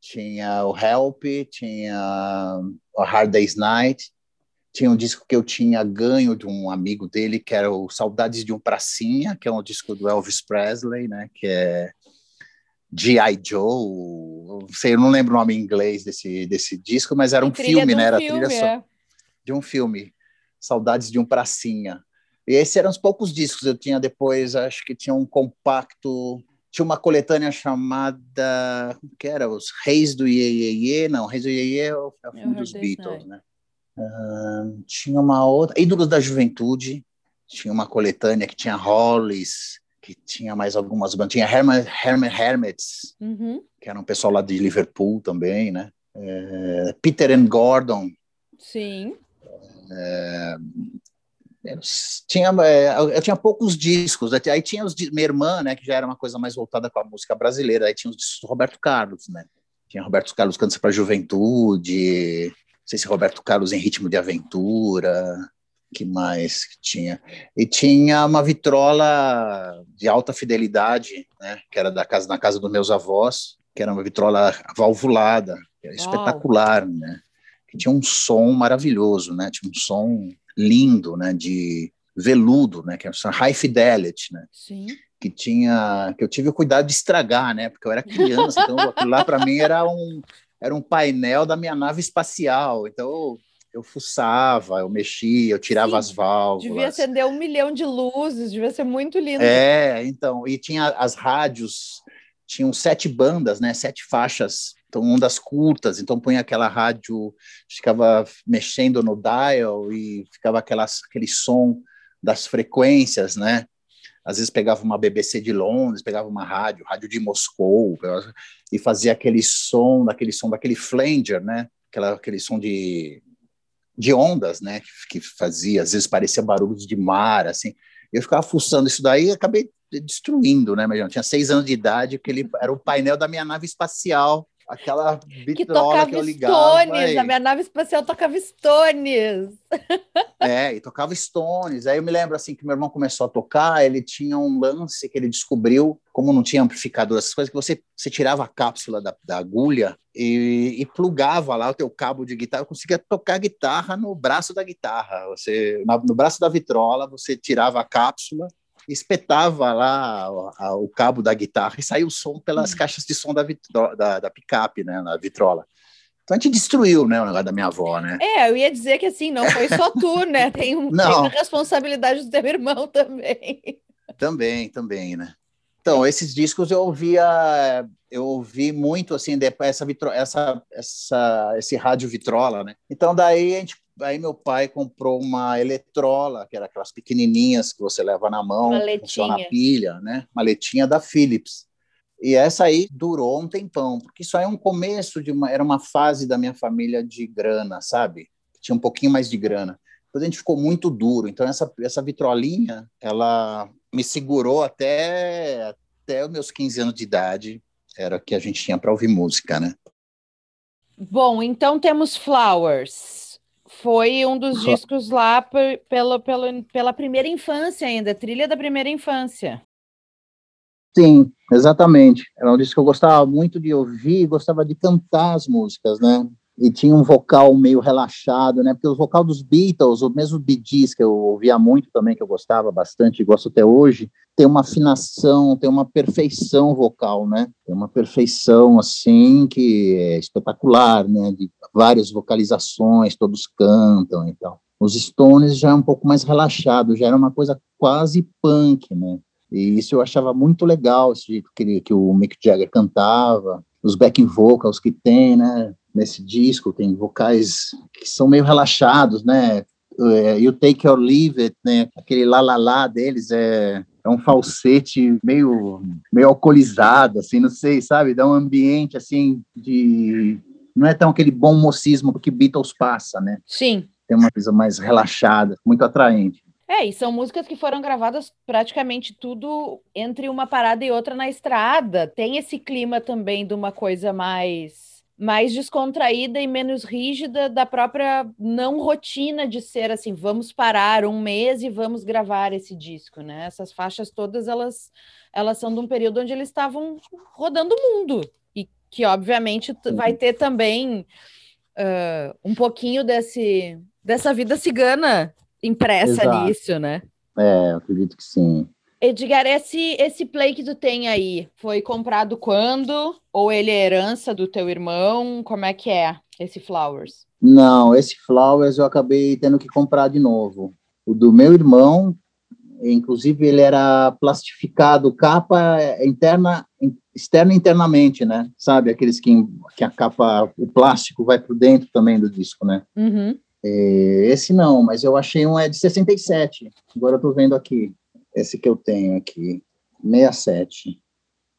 tinha o Help, tinha o Hard Day's Night. Tinha um disco que eu tinha ganho de um amigo dele, que era o Saudades de um Pracinha, que é um disco do Elvis Presley, né? Que é G.I. Joe, sei, eu não lembro o nome em inglês desse, desse disco, mas era um filme, né? Era filme, trilha é. de um filme, Saudades de um Pracinha. E esses eram os poucos discos. Eu tinha depois, acho que tinha um compacto, tinha uma coletânea chamada, como que era? Os Reis do Iê, Iê, Iê. não, Reis do Iê, Iê é o, é o filme dos Beatles, né? Uh, tinha uma outra, Ídolos da Juventude, tinha uma coletânea que tinha Hollis, que tinha mais algumas bandas. Tinha Herman, Herman Hermits, uhum. que era um pessoal lá de Liverpool também, né? É, Peter and Gordon. Sim. É, eu tinha, é, eu tinha poucos discos. Aí tinha os de minha irmã, né, que já era uma coisa mais voltada para a música brasileira. Aí tinha os discos do Roberto Carlos, né? Tinha Roberto Carlos cantando para a Juventude. Não sei se Roberto Carlos em Ritmo de Aventura que mais que tinha? E tinha uma vitrola de alta fidelidade, né, que era da casa na casa dos meus avós, que era uma vitrola valvulada, espetacular, né? Que tinha um som maravilhoso, né? Tinha um som lindo, né, de veludo, né, que era high fidelity, né? Sim. Que tinha que eu tive o cuidado de estragar, né? Porque eu era criança, então aquilo lá para mim era um era um painel da minha nave espacial. Então eu fuçava, eu mexia, eu tirava Sim, as válvulas. Devia acender um milhão de luzes, devia ser muito lindo. É, então, e tinha as rádios, tinham sete bandas, né, sete faixas, então ondas curtas, então punha aquela rádio, ficava mexendo no dial e ficava aquelas, aquele som das frequências, né, às vezes pegava uma BBC de Londres, pegava uma rádio, rádio de Moscou, e fazia aquele som, daquele som, daquele flanger, né, aquela, aquele som de de ondas, né, que, fazia, às vezes parecia barulhos de mar, assim. Eu ficava fuçando isso daí e acabei destruindo, né, mas eu tinha seis anos de idade, que ele era o painel da minha nave espacial, aquela vitrola que, que eu ligava. Stones, a minha nave espacial tocava Stones. É, e tocava Stones. Aí eu me lembro assim que meu irmão começou a tocar, ele tinha um lance que ele descobriu, como não tinha amplificador, essas coisas, que você, você tirava a cápsula da, da agulha e, e, plugava lá o teu cabo de guitarra, eu conseguia tocar guitarra no braço da guitarra. Você, no braço da vitrola, você tirava a cápsula espetava lá o, a, o, cabo da guitarra e saía o som pelas hum. caixas de som da, vitro, da, da picape, né, na vitrola. Então a gente destruiu, né, o negócio da minha avó, né? É, eu ia dizer que assim, não foi só tu, né? Tem, um, tem Não. a responsabilidade do teu irmão também. Também, também, né? Então, esses discos eu ouvia, eu ouvi muito assim, essa, vitro, essa, essa, esse rádio vitrola, né? Então daí a gente, aí meu pai comprou uma eletrola, que era aquelas pequenininhas que você leva na mão, funciona a pilha, né? Maletinha da Philips. E essa aí durou um tempão, porque isso aí é um começo de uma, era uma fase da minha família de grana, sabe? Tinha um pouquinho mais de grana. Depois a gente ficou muito duro, então essa essa vitrolinha, ela me segurou até até os meus 15 anos de idade, era o que a gente tinha para ouvir música, né? Bom, então temos Flowers. Foi um dos discos lá pe- pela, pela, pela primeira infância ainda, trilha da primeira infância. Sim, exatamente. Era um disco que eu gostava muito de ouvir, gostava de cantar as músicas, né? E tinha um vocal meio relaxado, né? Porque o vocal dos Beatles, ou mesmo Bee Gees, que eu ouvia muito também, que eu gostava bastante e gosto até hoje, tem uma afinação, tem uma perfeição vocal, né? Tem uma perfeição, assim, que é espetacular, né? De várias vocalizações, todos cantam e tal. Os Stones já é um pouco mais relaxado, já era uma coisa quase punk, né? E isso eu achava muito legal, esse jeito que, que o Mick Jagger cantava, os backing vocals que tem, né? Nesse disco, tem vocais que são meio relaxados, né? É, You Take or Leave It, né? Aquele lá lá lá deles é, é um falsete meio, meio alcoolizado, assim, não sei, sabe? Dá um ambiente, assim, de... Não é tão aquele bom mocismo que Beatles passa, né? Sim. Tem uma coisa mais relaxada, muito atraente. É, e são músicas que foram gravadas praticamente tudo entre uma parada e outra na estrada. Tem esse clima também de uma coisa mais mais descontraída e menos rígida da própria não rotina de ser assim, vamos parar um mês e vamos gravar esse disco, né? Essas faixas todas elas elas são de um período onde eles estavam rodando o mundo e que obviamente vai ter também ah, um pouquinho desse dessa vida cigana impressa Exato. nisso, né? É, eu acredito que sim. Edgar, esse, esse play que tu tem aí, foi comprado quando? Ou ele é herança do teu irmão? Como é que é esse Flowers? Não, esse Flowers eu acabei tendo que comprar de novo. O do meu irmão, inclusive ele era plastificado, capa interna, externa internamente, né? Sabe, aqueles que, que a capa, o plástico vai por dentro também do disco, né? Uhum. É, Esse não, mas eu achei um é de 67. Agora eu tô vendo aqui. Esse que eu tenho aqui, 67.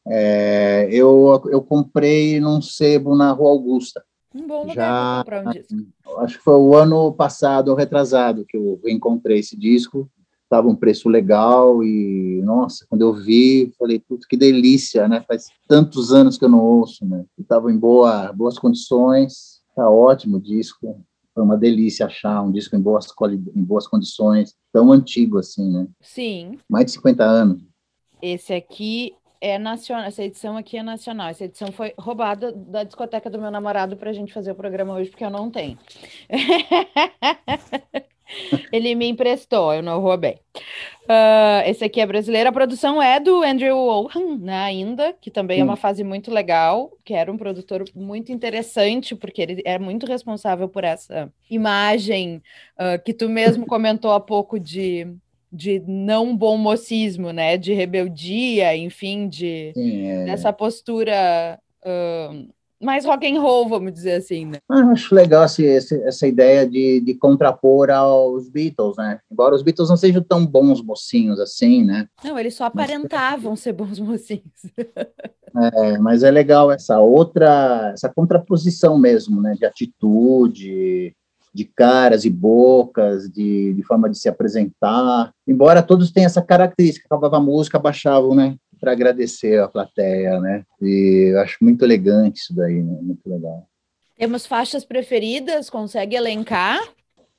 É, eu, eu comprei num sebo na Rua Augusta. Um bom lugar Já- comprar um disco. Acho que foi o ano passado, ou retrasado, que eu encontrei esse disco. Estava um preço legal e, nossa, quando eu vi, falei, puta, que delícia, né? Faz tantos anos que eu não ouço, né? Estava em boa, boas condições, tá ótimo o disco. Foi uma delícia achar um disco em boas, em boas condições, tão antigo assim, né? Sim, Mais de 50 anos. esse aqui é nacional. Essa edição aqui é nacional. Essa edição foi roubada da discoteca do meu namorado para a gente fazer o programa hoje, porque eu não tenho. Ele me emprestou, eu não roubei. Ah, esse aqui é brasileiro. A produção é do Andrew Oldham, né, ainda, que também é Sim. uma fase muito legal, que era um produtor muito interessante, porque ele é muito responsável por essa imagem ah, que tu mesmo comentou há pouco de, de não bom mocismo, né? De rebeldia, enfim, de Sim, é. dessa postura ah, mais rock and roll, vamos dizer assim, né? Ah, eu acho legal esse, esse- essa ideia de, de contrapor aos Beatles, né? Embora os Beatles não sejam tão bons mocinhos assim, né? Não, eles só Mas- aparentavam ser bons mocinhos. É, mas é legal essa outra, essa contraposição mesmo, né? De atitude, de caras e bocas, de, de forma de se apresentar. Embora todos tenham essa característica, acabava a música, baixavam, né? Para agradecer a plateia, né? E eu acho muito elegante isso daí, né? Muito legal. Temos faixas preferidas? Consegue elencar?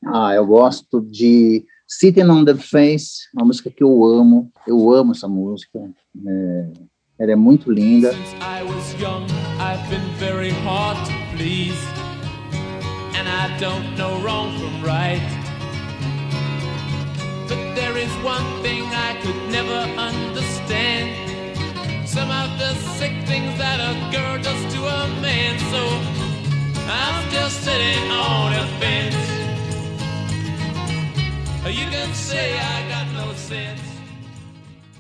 Ah, eu gosto de Sitting on the Face, uma música que eu amo. Eu amo essa música. É, ela é muito linda. Since I was young, I've been very hard to please. And I don't know wrong from right. But there is one thing I could never understand. Some of the sick things that a girl does to a man. So I'm sitting on a fence. You can say I got no sense.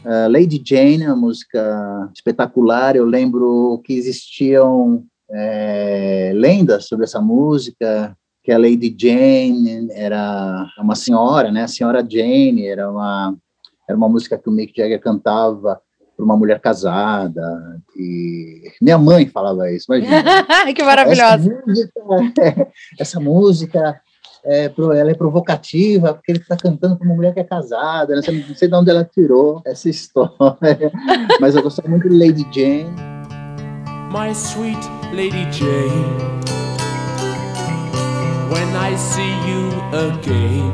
Uh, Lady Jane uma música espetacular. Eu lembro que existiam é, lendas sobre essa música, que a Lady Jane era uma senhora, né? A senhora Jane era uma era uma música que o Mick Jagger cantava para uma mulher casada. E minha mãe falava isso. Imagina. que maravilhosa. Essa música, essa música é, ela é provocativa, porque ele está cantando para uma mulher que é casada, né? não sei de onde ela tirou essa história, mas eu gostava muito de Lady Jane. My sweet Lady Jane, when I see you again,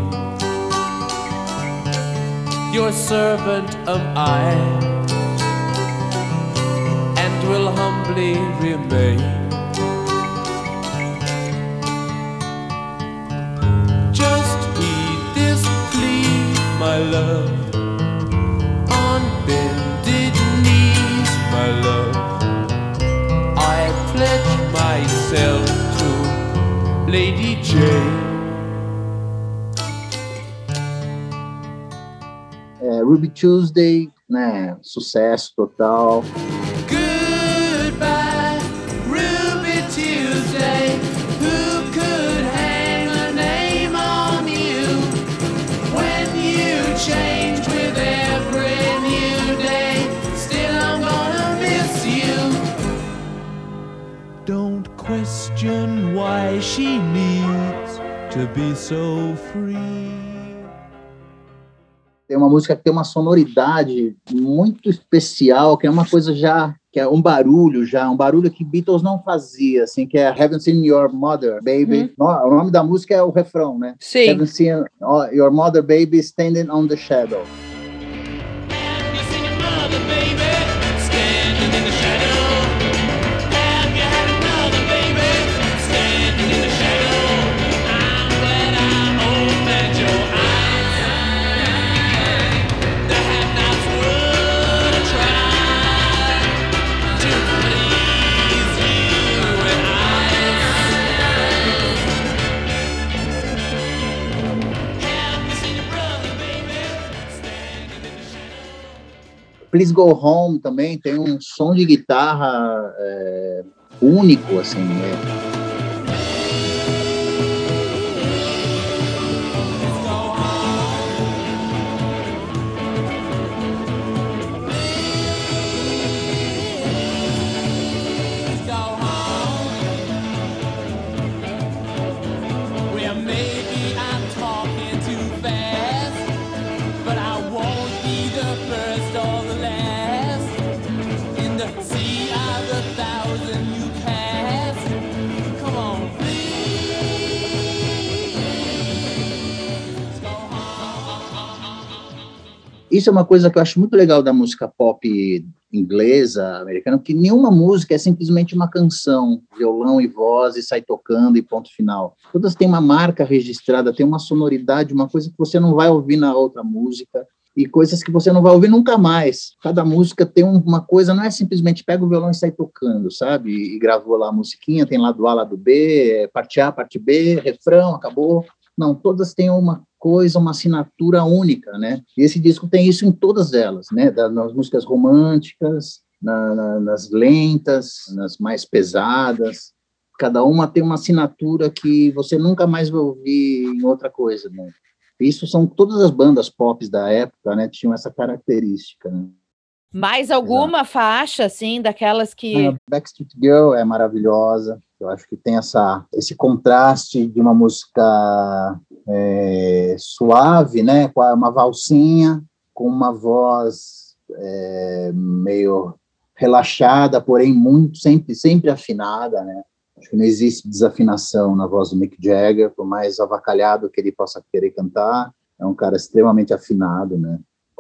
your servant am I, and will humbly remain. Just heed this plea, my love. On my love. I pledge myself to Lady Jane. Ruby Tuesday, né? Sucesso total. Why she needs to be so free. Tem uma música que tem uma sonoridade muito especial, que é uma coisa já que é um barulho já, um barulho que Beatles não fazia, assim, que é Haven't Seen Your Mother, Baby. Hum. O nome da música é o refrão, né? Sim. Haven't Seen Your Mother, Baby, Standing on the Shadow. Please Go Home também tem um som de guitarra é, único, assim, né? Isso é uma coisa que eu acho muito legal da música pop inglesa, americana, que nenhuma música é simplesmente uma canção, violão e voz e sai tocando e ponto final. Todas têm uma marca registrada, tem uma sonoridade, uma coisa que você não vai ouvir na outra música e coisas que você não vai ouvir nunca mais. Cada música tem uma coisa, não é simplesmente pega o violão e sai tocando, sabe? E gravou lá a musiquinha, tem lado A, lado B, parte A, parte B, refrão, acabou. Não, todas têm uma coisa, uma assinatura única, né? Esse disco tem isso em todas elas, né? nas músicas românticas, na, na, nas lentas, nas mais pesadas. Cada uma tem uma assinatura que você nunca mais vai ouvir em outra coisa, né? Isso são todas as bandas pop da época, né? Tinham essa característica. Né? Mais alguma Exato. faixa, assim, daquelas que. A Backstreet Girl é maravilhosa. Eu acho que tem essa, esse contraste de uma música é, suave, né, com uma valsinha, com uma voz é, meio relaxada, porém muito sempre sempre afinada, né? Acho que não existe desafinação na voz do Mick Jagger, por mais avacalhado que ele possa querer cantar, é um cara extremamente afinado, né?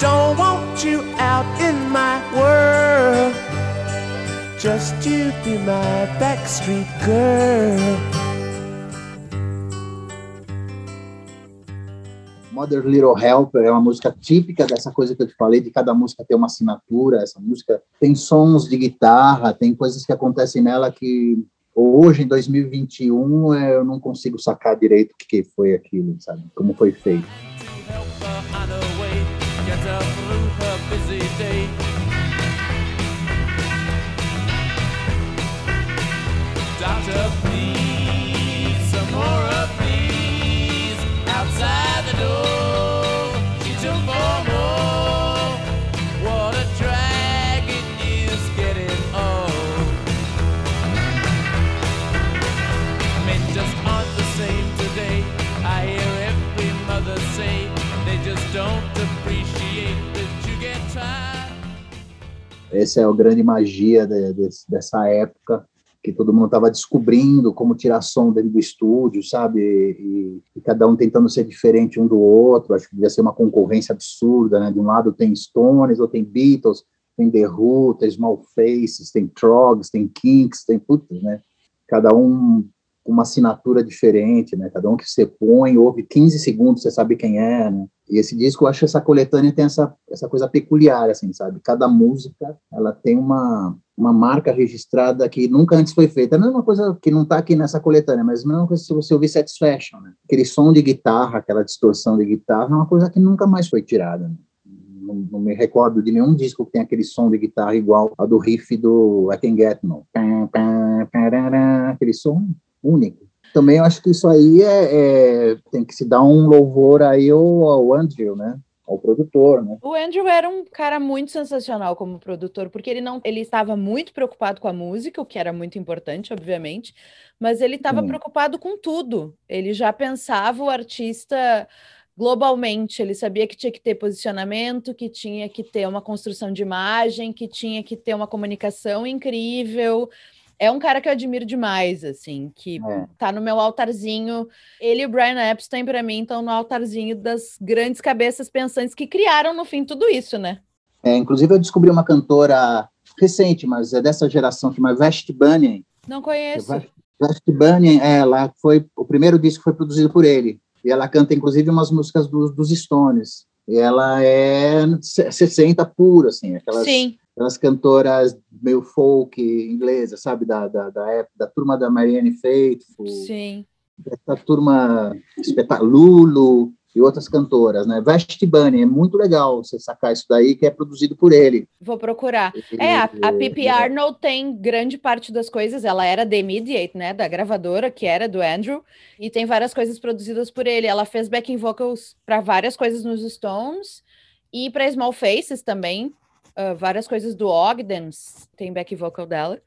Don't want you out in my world. Just you be my backstreet girl. Mother Little Helper é uma música típica dessa coisa que eu te falei, de cada música ter uma assinatura. Essa música tem sons de guitarra, tem coisas que acontecem nela que hoje, em 2021, é, eu não consigo sacar direito o que foi aquilo, sabe? Como foi feito. Day. Doctor, please, some more of these outside the door. Essa é a grande magia de- desse- dessa época, que todo mundo estava descobrindo como tirar som dentro do estúdio, sabe? E, e cada um tentando ser diferente um do outro. Acho que devia ser uma concorrência absurda, né? De um lado tem Stones, ou tem Beatles, tem The Who, tem Small Faces, tem Trogs, tem Kinks, tem putz, né? Cada um com uma assinatura diferente, né? Cada um que você põe, ouve 15 segundos, você sabe quem é, né? E esse disco, eu acho que essa coletânea tem essa, essa coisa peculiar, assim, sabe? Cada música, ela tem uma, uma marca registrada que nunca antes foi feita. É a mesma coisa que não está aqui nessa coletânea, mas a mesma coisa se você ouvir Satisfaction, né? Aquele som de guitarra, aquela distorção de guitarra, é uma coisa que nunca mais foi tirada, né? Não, não me recordo de nenhum disco que tem aquele som de guitarra igual ao do riff do I Can Get No. Aquele som único. Também eu acho que isso aí é, é- tem que se dar um louvor aí ao, ao Andrew, né? Ao produtor, né? O Andrew era um cara muito sensacional como produtor, porque ele não, ele estava muito preocupado com a música, o que era muito importante, obviamente, mas ele estava preocupado com tudo. Ele já pensava o artista globalmente, ele sabia que tinha que ter posicionamento, que tinha que ter uma construção de imagem, que tinha que ter uma comunicação incrível. É um cara que eu admiro demais, assim, que É. tá no meu altarzinho. Ele e o Brian Epstein, para mim, estão no altarzinho das grandes cabeças pensantes que criaram, no fim, tudo isso, né? É, inclusive, eu descobri uma cantora recente, mas é dessa geração, chama Vashti Bunyan. Não conheço. Vashti Bunyan, ela foi o primeiro disco foi produzido por ele. E ela canta, inclusive, umas músicas dos, dos Stones. E ela é 60 pura, assim, aquelas, Sim, aquelas cantoras meio folk inglesa, sabe? Da, da, da, época, da turma da Marianne Faithfull, sim. essa turma espetacular, Lulu e outras cantoras, né? Vashti Bunny, é muito legal você sacar isso daí, que é produzido por ele. Vou procurar. É, a, a Pippi E- Arnold tem grande parte das coisas. Ela era da Immediate, né? Da gravadora, que era do Andrew. E tem várias coisas produzidas por ele. Ela fez backing vocals para várias coisas nos Stones. E para Small Faces também. Ah, várias coisas do Ogdens. Tem back vocal dela.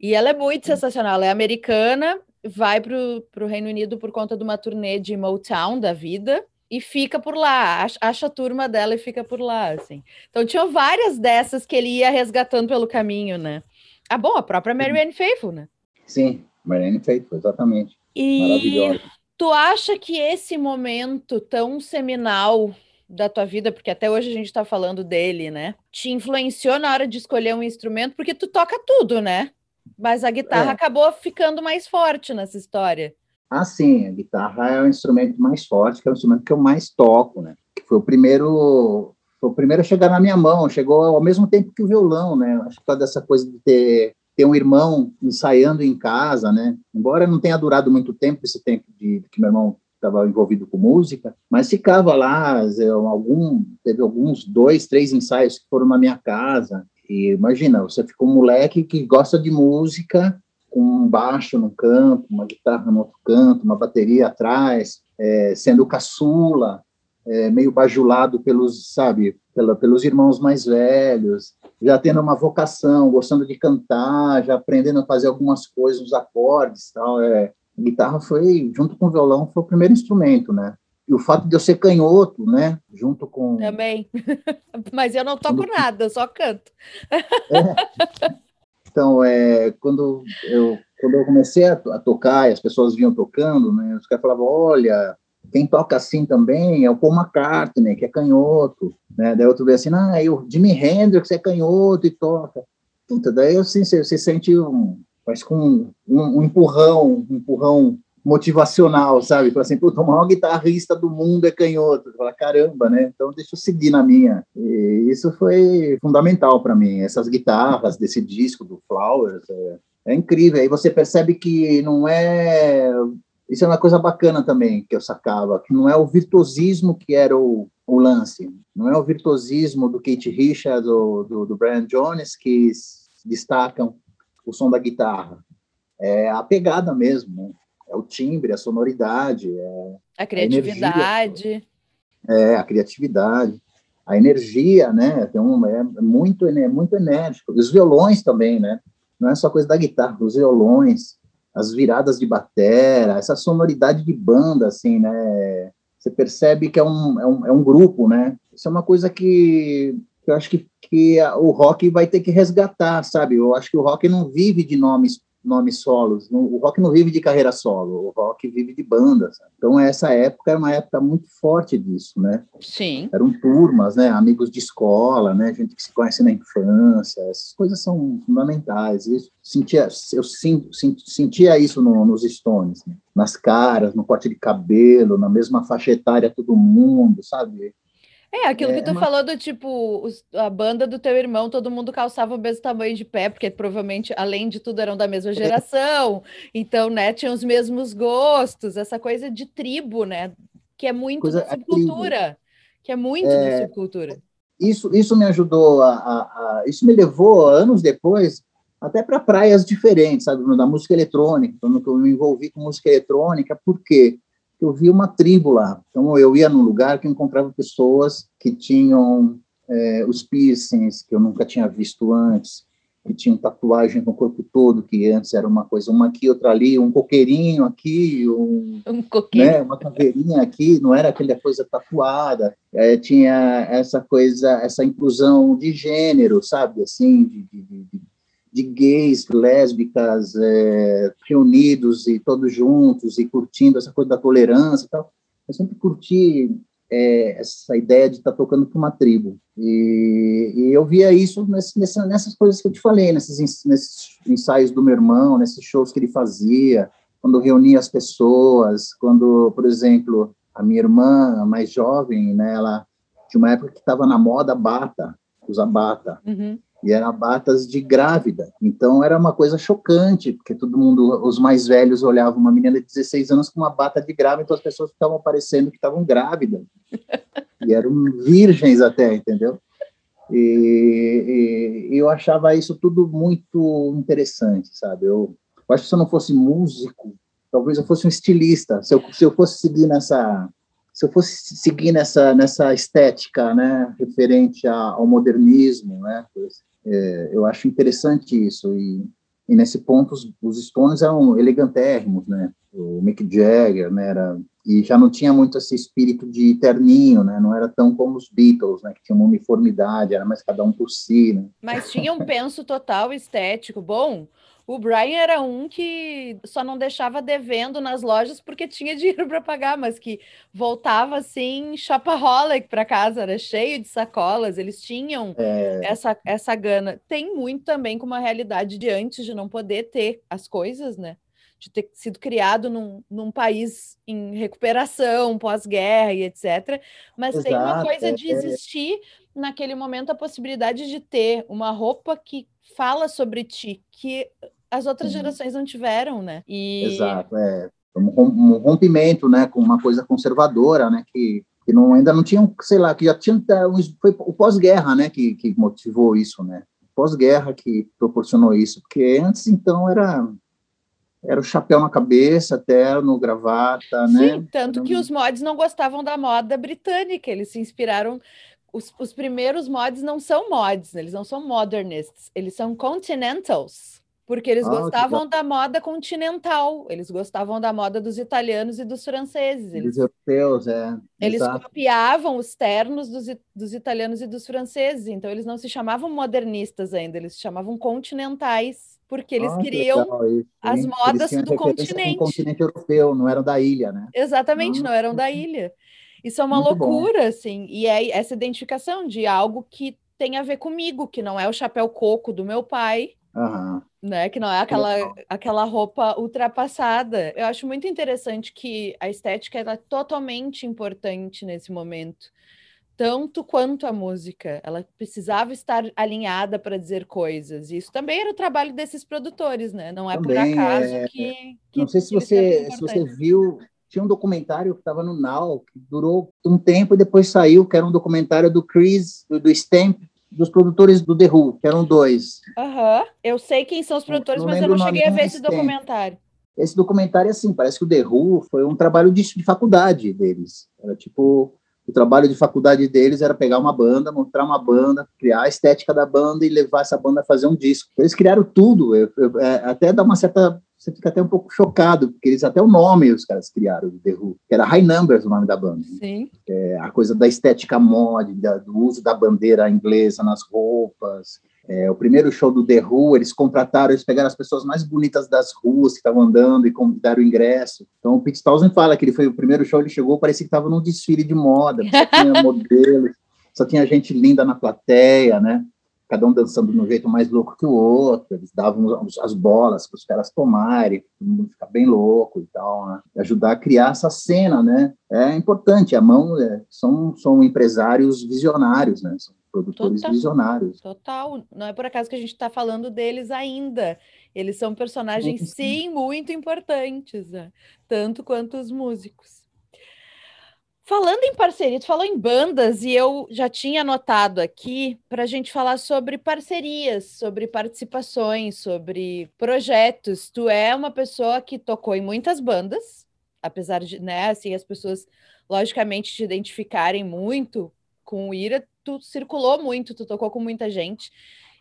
E ela é muito sensacional. Ela é americana. Vai para o Reino Unido por conta de uma turnê de Motown da vida. E fica por lá, acha, acha a turma dela e fica por lá, assim. Então tinha várias dessas que ele ia resgatando pelo caminho, né? Ah, bom, a própria Marianne Faithfull, né? Sim, Marianne Faithfull, exatamente. E Maravilhosa. tu acha que esse momento tão seminal da tua vida, porque até hoje a gente tá falando dele, né? Te influenciou na hora de escolher um instrumento, porque tu toca tudo, né? Mas a guitarra É. acabou ficando mais forte nessa história. Ah, sim, a guitarra é o instrumento mais forte, que é o instrumento que eu mais toco, né? Que foi o primeiro, foi o primeiro a chegar na minha mão, chegou ao mesmo tempo que o violão, né? Acho que causa dessa coisa de ter, ter um irmão ensaiando em casa, né? Embora não tenha durado muito tempo, esse tempo de que meu irmão estava envolvido com música, mas ficava lá, eu, algum, teve alguns dois, três ensaios que foram na minha casa, e imagina, você fica um moleque que gosta de música, com um baixo num canto, uma guitarra no outro canto, uma bateria atrás, é, sendo caçula, é, meio bajulado pelos, sabe, pela, pelos irmãos mais velhos, já tendo uma vocação, gostando de cantar, já aprendendo a fazer algumas coisas, os acordes, tal. É, a guitarra foi, junto com o violão, foi o primeiro instrumento, né? E o fato de eu ser canhoto, né, junto com Também. Mas eu não toco nada, eu só canto. Então, é, quando eu quando eu comecei a, a tocar e as pessoas vinham tocando, né, os caras falavam, olha, quem toca assim também é o Paul McCartney, que é canhoto, né? Daí outro vez assim, ah, e o Jimi Hendrix é canhoto e toca. Puta, daí assim, você, você sente um, parece com um, um, empurrão, um empurrão motivacional, sabe? Fala assim, puta, o maior guitarrista do mundo é canhoto. Fala, caramba, né? Então deixa eu seguir na minha. E isso foi fundamental para mim. Essas guitarras desse disco do Flowers é, é incrível. Aí você percebe que não é isso é uma coisa bacana também que eu sacava, que não é o virtuosismo que era o, o lance, não é o virtuosismo do Kate Richards do, do Brian Jones que destacam o som da guitarra, é a pegada mesmo, né? é o timbre, a sonoridade, é a criatividade. A é, a criatividade, a energia, né? Tem um, é muito, é muito enérgico. Os violões também, né? Não é só coisa da guitarra, os violões, as viradas de batera, essa sonoridade de banda, assim, né? Você percebe que é um, é um, é um grupo, né? Isso é uma coisa que, que eu acho que, que o rock vai ter que resgatar, sabe? Eu acho que o rock não vive de nomes nomes solos. O rock não vive de carreira solo, o rock vive de bandas. Então essa época era uma época muito forte disso, né? Sim. Eram turmas, né? Amigos de escola, né? Gente que se conhece na infância. Essas coisas são fundamentais. Eu sentia, eu sentia isso no, nos Stones, né? nas caras, no corte de cabelo, na mesma faixa etária todo mundo, sabe? É, aquilo que É tu uma- falou do tipo, os- a banda do teu irmão, todo mundo calçava o mesmo tamanho de pé, porque provavelmente, além de tudo, eram da É. mesma geração, então, né, tinham os mesmos gostos, essa coisa de tribo, né, que é muito Coisa- da subcultura, que é muito da subcultura. isso, isso me ajudou a, a- a- isso me levou anos depois até para praias diferentes, sabe, da música eletrônica, quando eu me envolvi com música eletrônica, por quê? Porque eu vi uma tribo lá, então eu ia num lugar que encontrava pessoas que tinham é, os piercings que eu nunca tinha visto antes, que tinham tatuagem no corpo todo, que antes era uma coisa, uma aqui, outra ali, um coqueirinho aqui, um Um coquinho. né, uma caveirinha aqui, não era aquela coisa tatuada, é, tinha essa coisa, essa inclusão de gênero, sabe, assim, de, de, de, de gays, lésbicas, é, reunidos e todos juntos e curtindo essa coisa da tolerância e tal. Eu sempre curti é, essa ideia de estar tocando para uma tribo. E, e eu via isso nesse, nessa, nessas coisas que eu te falei, nesses, nesses ensaios do meu irmão, nesses shows que ele fazia, quando reunia as pessoas, quando, por exemplo, a minha irmã, a mais jovem, né, ela tinha uma época que estava na moda bata, usar bata, Uhum. E era batas de grávida. Então era uma coisa chocante, porque todo mundo, os mais velhos olhavam uma menina de 16 anos com uma bata de grávida, então as pessoas ficavam parecendo que estavam grávidas. E eram virgens até, entendeu? E, e- eu achava isso tudo muito interessante, sabe? Eu, eu acho que se eu não fosse músico, talvez eu fosse um estilista. Se eu, se eu fosse seguir nessa se eu fosse seguir nessa nessa estética, né, referente a- ao modernismo, né, é, eu acho interessante isso e, e nesse ponto os, os Stones eram elegantérrimos, né, o Mick Jagger, né, era e já não tinha muito esse espírito de terninho, né, não era tão como os Beatles, né, que tinha uma uniformidade, era mais cada um por si, né. Mas tinha um penso total estético. Bom, o Brian era um que só não deixava devendo nas lojas porque tinha dinheiro para pagar, mas que voltava assim, shopaholic para casa, era cheio de sacolas. Eles tinham essa, essa gana. Tem muito também com uma realidade de antes de não poder ter as coisas, né? De ter sido criado num, num país em recuperação, pós-guerra e etc. Mas tem uma Exato, coisa é- de existir naquele momento a possibilidade de ter uma roupa que fala sobre ti, que as outras Sim. gerações não tiveram, né? E Exato, é um rom- rompimento, né, com uma coisa conservadora, né, que, que não, ainda não tinham, sei lá, que já tinha, foi o pós-guerra, né, que, que motivou isso, né, pós-guerra que proporcionou isso, porque antes, então, era era o chapéu na cabeça, terno, gravata, né? Sim, tanto que os mods não gostavam da moda britânica, eles se inspiraram. Os, os primeiros mods não são mods, eles não são modernists, eles são continentals. Porque eles Ah, que gostavam da moda continental, eles gostavam da moda dos italianos e dos franceses. Eles, Eles europeus, é. eles exato. copiavam os ternos dos, dos italianos e dos franceses, então eles não se chamavam modernistas ainda, eles se chamavam continentais, porque eles Ah, que queriam isso, as modas do continente. o continente europeu, não eram da ilha, né? Exatamente, Ah, não eram da ilha. Isso é uma Muito bom. loucura, assim, e é essa identificação de algo que tem a ver comigo, que não é o chapéu coco do meu pai, Aham. né? Que não é aquela, aquela roupa ultrapassada. Eu acho muito interessante que a estética é totalmente importante nesse momento, tanto quanto a música. Ela precisava estar alinhada para dizer coisas. Isso também era o trabalho desses produtores, né? Não é por Também, acaso é, que, que Não sei se são você, se você viu, tinha um documentário que estava no Now, que durou um tempo e depois saiu, que era um documentário do Chris, do, do Stamp, dos produtores do The Who, que eram dois. Aham. Eu sei quem são os produtores, não mas eu não cheguei a ver esse tem. documentário. Esse documentário, assim, parece que o The Who foi um trabalho de, de faculdade deles. Era tipo, o trabalho de faculdade deles era pegar uma banda, montar uma banda, criar a estética da banda e levar essa banda a fazer um disco. Eles criaram tudo, eu- eu- é, até dá uma certa. Você fica até um pouco chocado, porque eles até o nome os caras criaram do The Who, que era High Numbers o nome da banda. Sim. É, a coisa da estética mod, da- do uso da bandeira inglesa nas roupas. É, o primeiro show do The Who, eles contrataram, eles pegaram as pessoas mais bonitas das ruas que estavam andando e convidaram o ingresso. Então o Pete Townsend fala que ele foi o primeiro show, ele chegou, parecia que estava num desfile de moda, só tinha modelos, só tinha gente linda na plateia, né? Cada um dançando de um jeito mais louco que o outro, eles davam as bolas para os caras tomarem, todo mundo ficar bem louco e tal, né? E ajudar a criar essa cena, né? É importante, a mão é, são, são empresários visionários, né? São produtores Total. visionários. Total, não é por acaso que a gente está falando deles ainda. Eles são personagens, Sim, sim. sim, muito importantes, né? tanto quanto os músicos. Falando em parceria, tu falou em bandas e eu já tinha anotado aqui para a gente falar sobre parcerias, sobre participações, sobre projetos. Tu é uma pessoa que tocou em muitas bandas, apesar de, né, assim, as pessoas logicamente te identificarem muito com o Ira, tu circulou muito, tu tocou com muita gente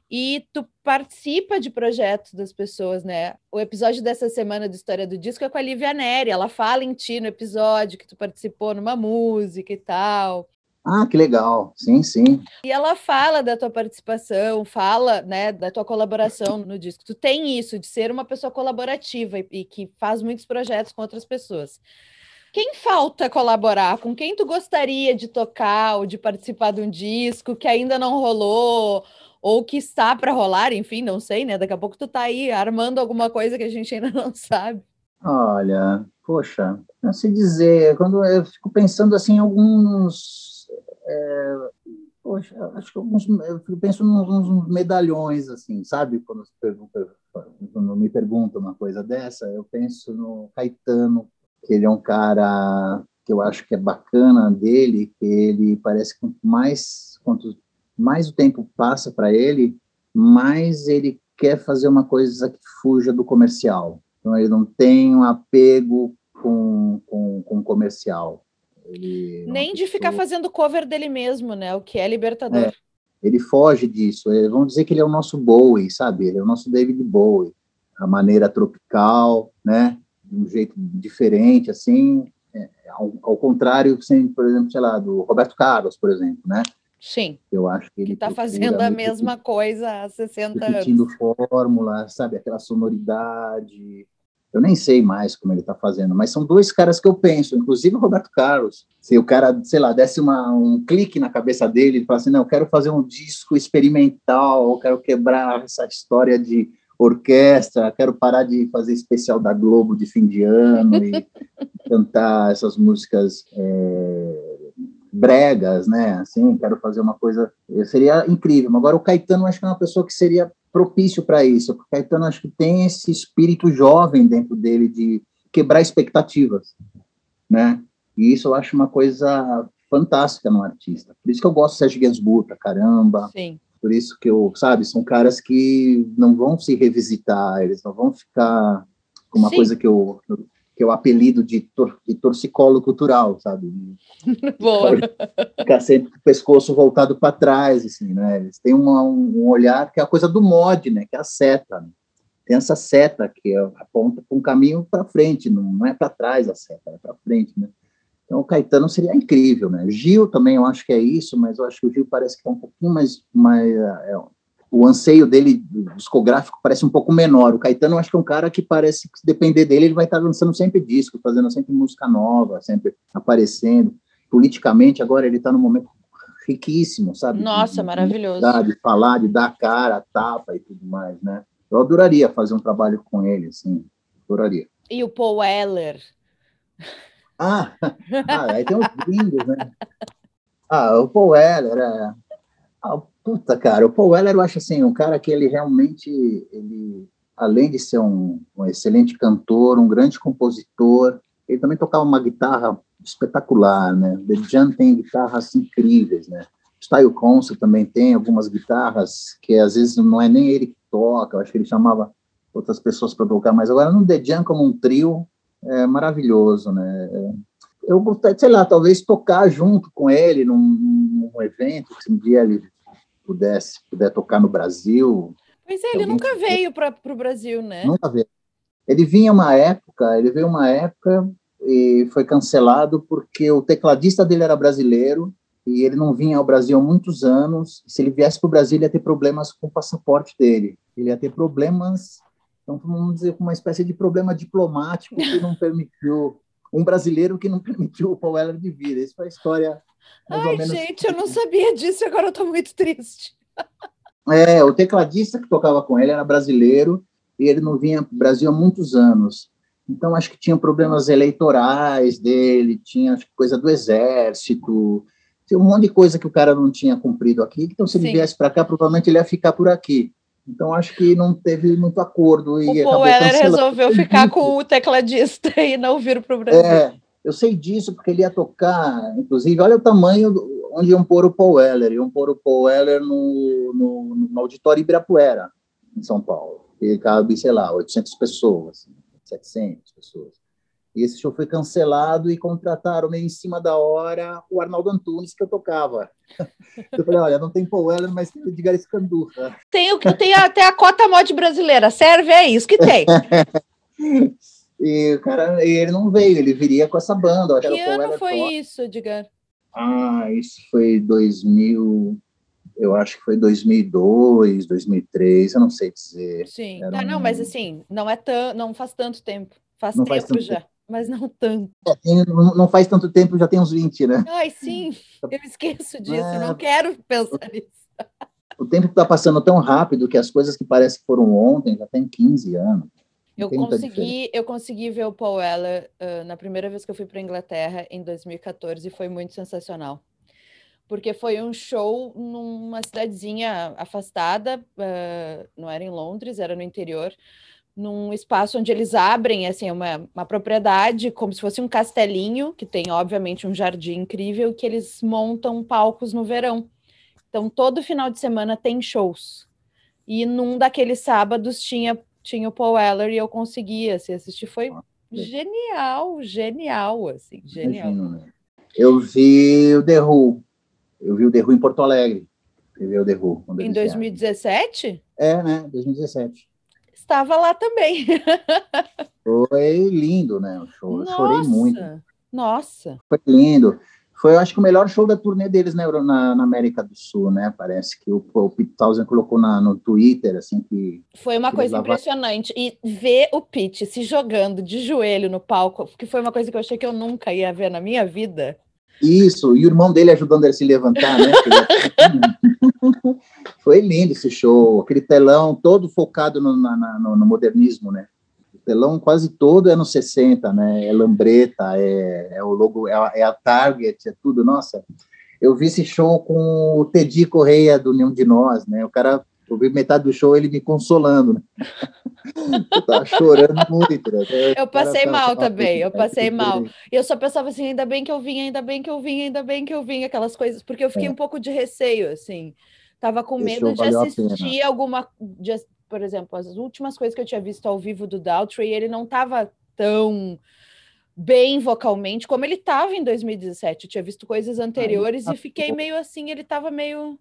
e tu participa de projetos das pessoas, né? O episódio dessa semana do História do Disco é com a Lívia Neri, ela fala em ti no episódio que tu participou numa música e tal. Ah, que legal. Sim, sim. E ela fala da tua participação, fala, né, da tua colaboração no disco. Tu tem isso de ser uma pessoa colaborativa e, e que faz muitos projetos com outras pessoas. Quem falta colaborar? Com quem tu gostaria de tocar ou de participar de um disco que ainda não rolou ou que está para rolar? Enfim, não sei, né? Daqui a pouco tu tá aí armando alguma coisa que a gente ainda não sabe. Olha, poxa, não sei dizer, quando eu fico pensando assim alguns, é, poxa, acho que alguns, eu fico pensando alguns medalhões, assim, sabe? Quando, pergunta- quando me perguntam uma coisa dessa, eu penso no Caetano, que ele é um cara que eu acho que é bacana dele, que ele parece que quanto mais, quanto mais o tempo passa para ele, mais ele quer fazer uma coisa que fuja do comercial. Então, ele não tem um apego com, com, com o comercial. Ele é Nem de ficar fazendo cover dele mesmo, né? O que é libertador. Ele foge disso. É, vamos dizer que ele é o nosso Bowie, sabe? Ele é o nosso David Bowie. A maneira tropical, né? De um jeito diferente, assim. É, ao, ao contrário, assim, por exemplo, sei lá, do Roberto Carlos, por exemplo, né? Sim, Eu acho que ele tá procura fazendo a mesma coisa há 60 anos. repetindo fórmula, sabe? Aquela sonoridade. Eu nem sei mais como ele está fazendo, mas são dois caras que eu penso, inclusive o Roberto Carlos. Se o cara, sei lá, desse uma, um clique na cabeça dele e falasse, assim, não, eu quero fazer um disco experimental, eu quero quebrar essa história de orquestra, quero parar de fazer especial da Globo de fim de ano e cantar essas músicas é, bregas, né? Assim, quero fazer uma coisa. Seria incrível. Agora, o Caetano, acho que é uma pessoa que seria propício para isso. O Caetano, acho que tem esse espírito jovem dentro dele de quebrar expectativas, né? E isso eu acho uma coisa fantástica no artista. Por isso que eu gosto do Sérgio Gainsbourg pra caramba. Sim. Por isso que eu, sabe, são caras que não vão se revisitar, eles não vão ficar com uma Sim. coisa que eu, que eu apelido de, tor, de torcicolo cultural, sabe? Boa. Ficar sempre com o pescoço voltado para trás, assim, né? Eles têm uma, um olhar que é a coisa do mod, né? Que é a seta. Né? tem essa seta que aponta para um caminho para frente, não, não é para trás a seta, é para frente, né? Então, o Caetano seria incrível, né? Gil também, eu acho que é isso, mas eu acho que o Gil parece que é um pouquinho mais... mais é, o anseio dele, discográfico, parece um pouco menor. O Caetano, eu acho que é um cara que parece que, se depender dele, ele vai estar lançando sempre disco, fazendo sempre música nova, sempre aparecendo. Politicamente, agora ele está num momento riquíssimo, sabe? Nossa, de, maravilhoso. De, de falar, de dar cara, tapa e tudo mais, né? Eu adoraria fazer um trabalho com ele, assim, adoraria. E o Paul Weller? Ah, ah aí tem os gringos, né? Ah, o Paul Weller, é... Ah, puta, cara, o Paul Weller eu acho assim, um cara que ele realmente, ele, além de ser um, um excelente cantor, um grande compositor, ele também tocava uma guitarra espetacular, né? The Jam tem guitarras incríveis, né? Style Council também tem algumas guitarras que às vezes não é nem ele que toca, eu acho que ele chamava outras pessoas para tocar, mas agora no The Jam como um trio é maravilhoso, né? Eu gostaria, sei lá, talvez tocar junto com ele num, num evento, se um dia ele pudesse puder tocar no Brasil. Pois é, ele nunca veio para o Brasil, né? Nunca veio. Ele vinha uma época, ele veio uma época e foi cancelado porque o tecladista dele era brasileiro e ele não vinha ao Brasil há muitos anos. Se ele viesse para o Brasil, ele ia ter problemas com o passaporte dele. Ele ia ter problemas, então vamos dizer, uma espécie de problema diplomático que não permitiu um brasileiro que não permitiu o Paul Weller de vir. Essa foi a história. Ai, gente, eu não sabia disso. Agora eu estou muito triste. É, o tecladista que tocava com ele era brasileiro e ele não vinha para o Brasil há muitos anos. Então, acho que tinha problemas eleitorais dele, tinha acho, coisa do exército, tinha um monte de coisa que o cara não tinha cumprido aqui. Então, se ele Sim. viesse para cá, provavelmente ele ia ficar por aqui. Então, acho que não teve muito acordo. E o Paul Weller resolveu ficar com o tecladista e não vir para o Brasil. É, eu sei disso, porque ele ia tocar, inclusive, olha o tamanho onde iam pôr o Paul Weller. Iam pôr o Paul Weller no, no, no Auditório Ibirapuera, em São Paulo. E cabe, sei lá, 800 pessoas. 700 pessoas. E esse show foi cancelado e contrataram meio em cima da hora o Arnaldo Antunes, que eu tocava. Eu falei, olha, não tem Paul Weller, mas tem o Edgar Escandurra. Tem, o, tem até a cota mod brasileira, serve, é isso que tem. e o cara, ele não veio, ele viria com essa banda. Que ano foi isso, Edgar? Ah, isso foi 2000, eu acho que foi 2002, 2003, eu não sei dizer. Sim, Era não, mas assim, não é tão, não faz tanto tempo, faz não tempo faz já, tempo. Mas não tanto. É, não faz tanto tempo, já tem uns 20, né? Ai, sim, eu esqueço disso, é... não quero pensar nisso. O tempo está passando tão rápido que as coisas que parecem que foram ontem já tem 15 anos. Eu consegui, eu consegui ver o Paul Weller uh, na primeira vez que eu fui para a Inglaterra em 2014 e foi muito sensacional porque foi um show numa cidadezinha afastada, uh, não era em Londres, era no interior, num espaço onde eles abrem assim uma, uma propriedade como se fosse um castelinho que tem obviamente um jardim incrível que eles montam palcos no verão. Então todo final de semana tem shows. E num daqueles sábados tinha tinha o Paul Weller e eu conseguia assim, assistir foi genial, genial assim, genial. Né? Eu vi o The Who eu vi o The Who em Porto Alegre. Eu vi o The Who. Em 2017? É, né? 2017. Estava lá também. Foi lindo, né? O show. Nossa, eu chorei muito. Nossa. Foi lindo. Foi, eu acho que o melhor show da turnê deles na, na, na América do Sul, né? Parece que o, o Pete Townsend colocou na, no Twitter, assim, que... Foi uma coisa levava... impressionante. E ver o Pete se jogando de joelho no palco, que foi uma coisa que eu achei que eu nunca ia ver na minha vida. Isso, e o irmão dele ajudando ele a se levantar, né? Foi lindo esse show, aquele telão todo focado no, na, no, no, modernismo, né? O telão quase todo é nos 60, né? É lambreta, é, é o logo, é a, é a, Target, é tudo. Nossa, eu vi esse show com o Teddy Correia do Nenhum de Nós, né? O cara eu vi metade do show ele me consolando, né? eu tava chorando muito. Né? Eu passei cara, mal também, eu passei mal. E eu só pensava assim, ainda bem que eu vim, ainda bem que eu vim, ainda bem que eu vim, aquelas coisas, porque eu fiquei é. um pouco de receio, assim. Tava com medo de assistir alguma. De, por exemplo, as últimas coisas que eu tinha visto ao vivo do Daltrey, ele não tava tão bem vocalmente como ele estava em 2017. Eu tinha visto coisas anteriores e fiquei meio assim, ele estava meio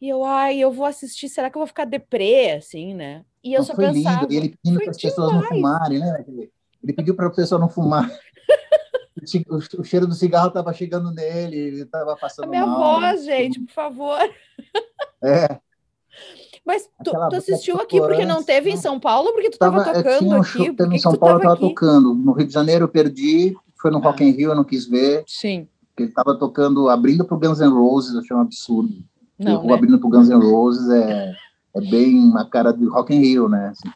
e eu, ai, eu vou assistir, será que eu vou ficar deprê, assim, né? E eu Não, só foi pensava. lindo. E ele pedindo para as pessoas não fumarem, né? Ele pediu para a pessoa não fumar. O cheiro do cigarro estava chegando nele, ele estava A passando minha mal. voz, gente, por favor. É, Mas tu, tu assistiu aqui porque não teve em não. São Paulo, porque tu tava, estava tocando tinha um aqui. teve em São Paulo, eu tava estava tocando. No Rio de Janeiro eu perdi, foi no Ah. Rock in Rio, eu não quis ver. Sim. porque Ele estava tocando, abrindo para o Guns N' Roses, eu achei um absurdo. Não, né? abrindo para o Guns N' Roses é, é bem uma cara do Rock in Rio, né? Assim,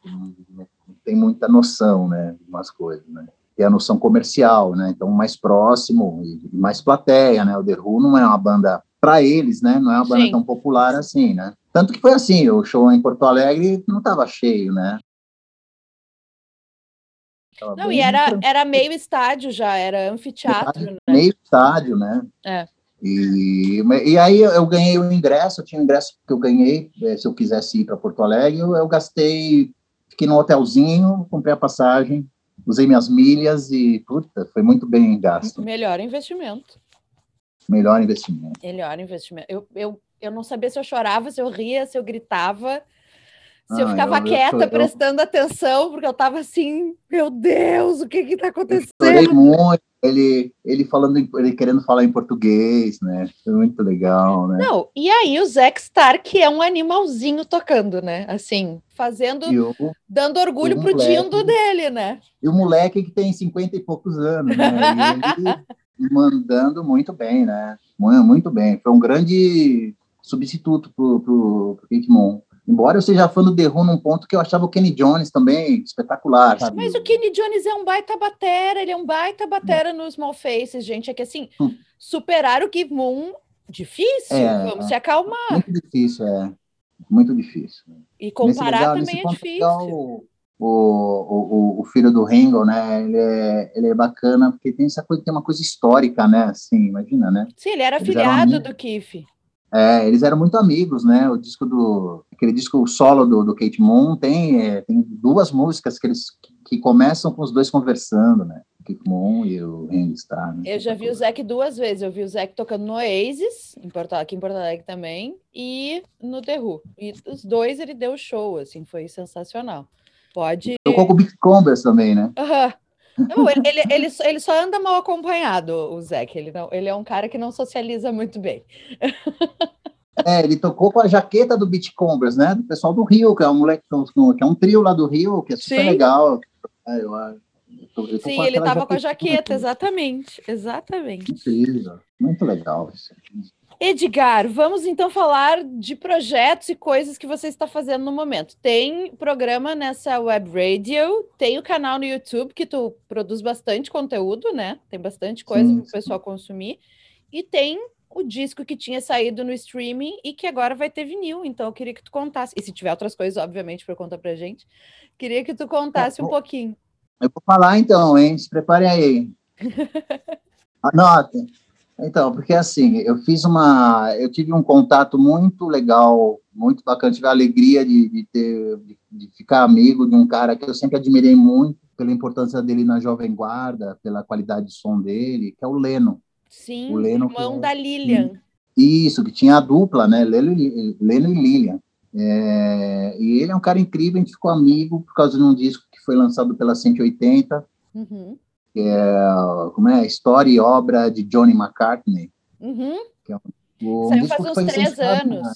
não, tem muita noção, né? De umas coisas, né? Tem a noção comercial, né? Então, mais próximo e mais plateia, né? O The Who não é uma banda, para eles, né? Não é uma banda Sim. tão popular assim, né? Tanto que foi assim, o show em Porto Alegre não estava cheio, né? Tava Não, e era, tranquilo. era meio estádio já, era anfiteatro, né? meio estádio, né? É. E, e aí eu ganhei o ingresso, eu tinha um ingresso que eu ganhei, eh, se eu quisesse ir para Porto Alegre, eu, eu gastei, fiquei no hotelzinho, comprei a passagem, usei minhas milhas e, puta, foi muito bem gasto. Melhor investimento. Melhor investimento. Melhor investimento. Eu, eu, eu não sabia se eu chorava, se eu ria, se eu gritava, se eu Ah, ficava eu- eu quieta, eu- prestando atenção, porque eu tava assim, meu Deus, o que que tá Eu acontecendo? chorei muito, ele, ele falando, ele querendo falar em português, né? Foi muito legal, né? Não, e aí o Zack Stark é um animalzinho tocando, né? Assim, fazendo, o, dando orgulho pro moleque. dindo dele, né? e o moleque que tem 50 e poucos anos, né? E ele mandando muito bem, né? Mu- Muito bem. Foi um grande substituto pro, pro, pro Kate Moon. Embora eu seja fã do The Who num ponto que eu achava o Kenny Jones também espetacular, sabe? Mas o Kenny Jones é um baita batera, ele é um baita batera no Small Faces, gente. É que assim, Hum. superar o Keith Moon, difícil, É. vamos se acalmar. Muito difícil, é. Muito difícil. E Nesse comparar legal- também nesse é difícil. legal, o, o, o, o filho do Ringo, né? Ele é, ele é bacana porque tem essa coisa, tem uma coisa histórica, né? Assim, imagina, né? Sim, ele era Eles afiliado do Keith. É, eles eram muito amigos, né? O disco do. Aquele disco solo do, do Kate Moon tem, é, tem duas músicas que eles que começam com os dois conversando, né? O Kate Moon e o Ringo Starr. né? Eu já vi o Zac duas vezes. Eu vi o Zac tocando no Oasis, em Porto, aqui em Porto Alegre também, e no The Who. E os dois ele deu show, assim, foi sensacional. Pode. Tocou com o Big Combers também, né? Aham. Não, ele, ele, ele, só- ele só anda mal acompanhado, o Zac. Ele, não, ele é um cara que não socializa muito bem. É, ele tocou com a jaqueta do Combers, né? Do pessoal do Rio, que é um moleque, que é um trio lá do Rio, que é super Sim. legal. É, eu, eu tô- eu tô Sim, ele aquela tava com a jaqueta, exatamente. Exatamente. Incrível, muito legal. isso. Edgar, vamos então falar de projetos e coisas que você está fazendo no momento. Tem programa nessa web radio, tem o canal no YouTube que tu produz bastante conteúdo, né? Tem bastante coisa para o pessoal consumir. E tem o disco que tinha saído no streaming e que agora vai ter vinil. Então eu queria que tu contasse. E se tiver outras coisas, obviamente, para contar pra gente, queria que tu contasse um bom. pouquinho. Eu vou falar então, hein? Se preparem aí. Anotem. Então, porque assim, eu fiz uma. Eu tive um contato muito legal, muito bacana. Tive a alegria de, de ter, de, de ficar amigo de um cara que eu sempre admirei muito, pela importância dele na Jovem Guarda, pela qualidade de som dele, que é o Leno. Sim, O Leno irmão que é- da Lilian. Isso, que tinha a dupla, né? Leno e, Leno e Lilian. É, e ele é um cara incrível, a gente ficou amigo por causa de um disco que foi lançado pela 180, Uhum. Como é? História e obra de Johnny McCartney. Uhum. O- um Saiu disco faz que uns três anos.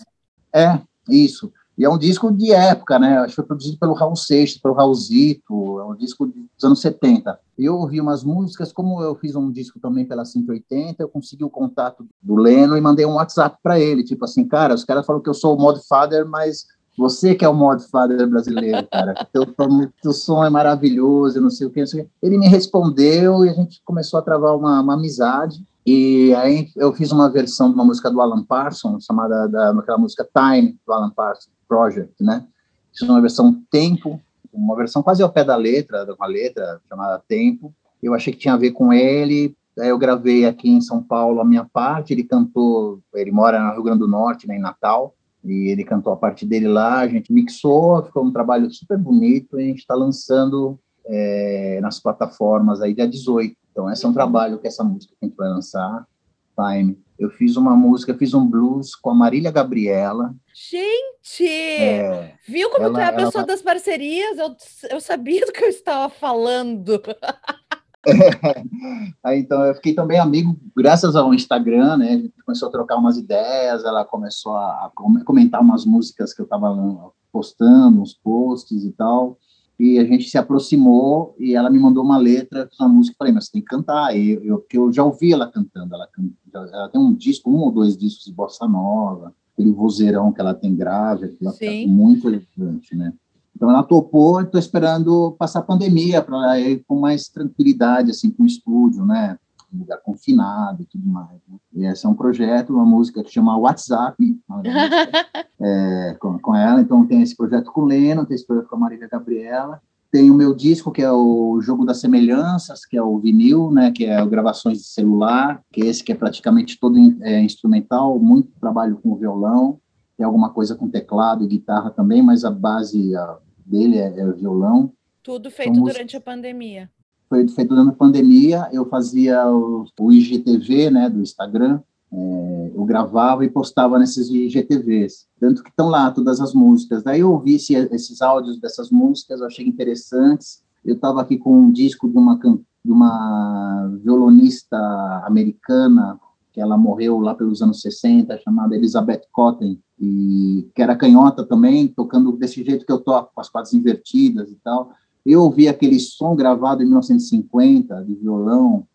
É, isso. E é um disco de época, né? Acho que foi produzido pelo Raul Seixas, pelo Raulzito, é um disco dos anos 70. Eu ouvi umas músicas, como eu fiz um disco também pela 180, eu consegui o contato do Leno e mandei um WhatsApp para ele, tipo assim, cara, os caras falam que eu sou o Modfather, mas você que é o Modfather brasileiro, cara. Teu, teu, som é maravilhoso, não sei o que, não sei o que. Ele me respondeu e a gente começou a travar uma, uma amizade. E aí eu fiz uma versão de uma música do Alan Parsons, chamada da, aquela música Time, do Alan Parsons Project, né? Fiz uma versão Tempo, uma versão quase ao pé da letra, de uma letra chamada Tempo. Eu achei que tinha a ver com ele, aí eu gravei aqui em São Paulo a minha parte, ele cantou, ele mora no Rio Grande do Norte, né, em Natal, e ele cantou a parte dele lá, a gente mixou, ficou um trabalho super bonito, e a gente está lançando é, nas plataformas aí dia 18. Então, esse é um trabalho que essa música que a gente vai lançar, Time. Eu fiz uma música, fiz um blues com a Marília Gabriela. Gente! É, Viu como tu ela- é a ela pessoa das parcerias? Eu, eu sabia do que eu estava falando. Aí, então, eu fiquei também amigo, graças ao Instagram, né? A gente começou a trocar umas ideias, ela começou a com- comentar umas músicas que eu estava postando, uns posts e tal. E a gente se aproximou e ela me mandou uma letra, uma música, falei, mas você tem que cantar. E eu, porque eu já ouvi ela cantando, ela, ela tem um disco, um ou dois discos de bossa nova, aquele vozeirão que ela tem grave, fica Sim. muito elegante, né? Então ela topou, estou esperando passar a pandemia para ir com mais tranquilidade, assim, com o estúdio, né? Um lugar confinado e tudo mais. Né? E esse é um projeto, uma música que chama WhatsApp, é, com, com ela. Então tem esse projeto com o Leno, tem esse projeto com a Marília Gabriela. Tem o meu disco, que é o Jogo das Semelhanças, que é o vinil, né? Que é gravações de celular, que é esse que é praticamente todo é, instrumental, muito trabalho com violão. Tem alguma coisa com teclado e guitarra também, mas a base a, dele é, é o violão. Tudo feito durante a pandemia. Foi feito durante a pandemia, eu fazia o, o IGTV, né, do Instagram, é, eu gravava e postava nesses IGTVs, tanto que estão lá todas as músicas. Daí eu ouvi esse, esses áudios dessas músicas, eu achei interessantes. Eu estava aqui com um disco de uma, de uma violonista americana, que ela morreu lá pelos anos 60, chamada Elizabeth Cotten, e que era canhota também, tocando desse jeito que eu toco, com as quadras invertidas e tal. Eu ouvi aquele som gravado em 1950, de violão,